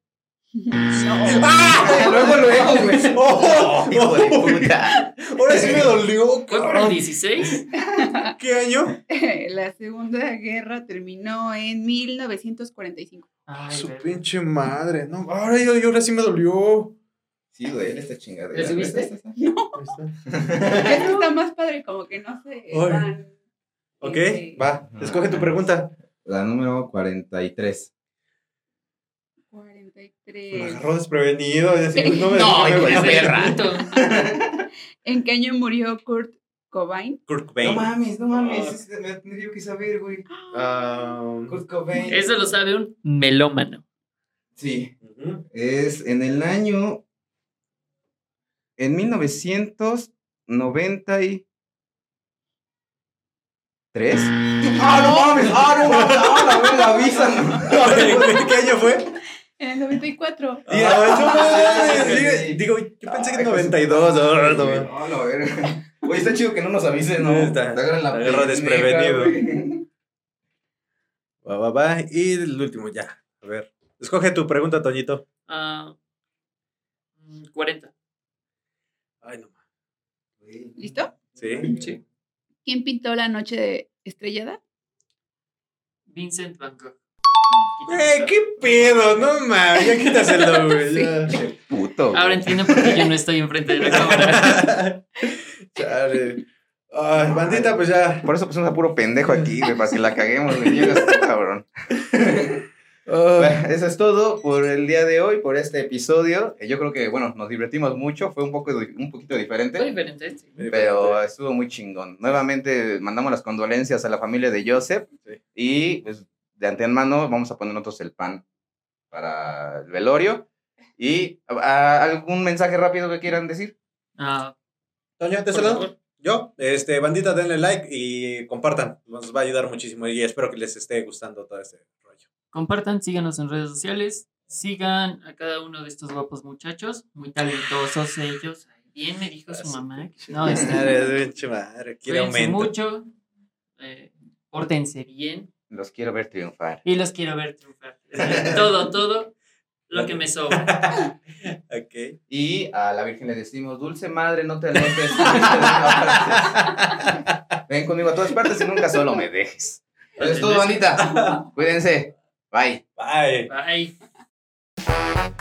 ¡Ah! [laughs] Luego, luego, güey. ¡Oh! [laughs] Hijo de puta. Ahora sí me dolió. ¿Fue por el 16? [laughs] ¿Qué año? la Segunda Guerra terminó en 1945. Ay, Su verga. pinche madre. No, ahora, yo- yo ahora sí me dolió. Sí, güey, esta chingada. ¿Le subiste? Está. Eso está más padre, como que no sé. Ay. van, Ok, este, va. Escoge tu pregunta. La número 43. 43. Me agarró desprevenido. y así, no, me- [laughs] No, me- de me- hace rato. ¿En qué año murió Kurt Cobain? Kurt No Cobain. mames, no mames. ese Me tendría yo que saber, güey. Ah, Kurt Cobain. Eso lo sabe un melómano. Sí. ujú. Es en el año. En 1993. [laughs] ¡Ah, no mames! ¡Ah, no mames! ¡Ah, la verga! avísanos! [laughs] ¿En ¿Qué año fue? En el 94. Ay, no mames, Digo, yo pensé que Ay, 92. pues, no, no, güey, no. Oye, está chido que no nos avisen, ¿no? Está- agarran la pendeja, desprevenido. güey. Va, va, va. Y el último ya. A ver. Escoge tu pregunta, Toñito. Ah, mm, 40. Ay, no. ¿Listo? Sí. Sí. ¿Quién pintó la noche estrellada? Vincent Van Gogh. Güey, qué pedo, no mames. Ya quítaselo, [laughs] güey. ya. Puto. Ahora entiendo por qué yo no estoy enfrente de la cámara. [laughs] Chale. Ay, bandita, pues ya. Por eso pusimos a puro pendejo aquí, güey, para que la caguemos, güey. Tú, cabrón. [laughs] Bueno, eso es todo por el día de hoy, por este episodio. Yo creo que, bueno, nos divertimos mucho. Fue un, poco, un poquito Fue diferente, diferente. sí. pero estuvo muy chingón. Nuevamente mandamos las condolencias a la familia de Joseph. Sí. Y, pues, de antemano vamos a poner nosotros el pan para el velorio. ¿Y ah, algún mensaje rápido que quieran decir? Ah, Toño, ¿de por ese lado? favor. Yo, este, bandita, denle like y compartan. Nos va a ayudar muchísimo y espero que les esté gustando todo este rollo. Compartan, síganos en redes sociales. Sigan a cada uno de estos guapos muchachos. Muy talentosos ellos. Bien me dijo su mamá. No, este, Madre, pinche madre, quiere cuídense aumento. mucho. eh, pórtense bien. Los quiero ver triunfar. Y los quiero ver triunfar. [laughs] Todo, todo lo que me sobra. [laughs] Ok. Y a la Virgen le decimos, dulce madre, no te alejes. Ven conmigo a todas partes y nunca solo me dejes. Eso es todo, bandita. Cuídense. Bye. Bye. Bye.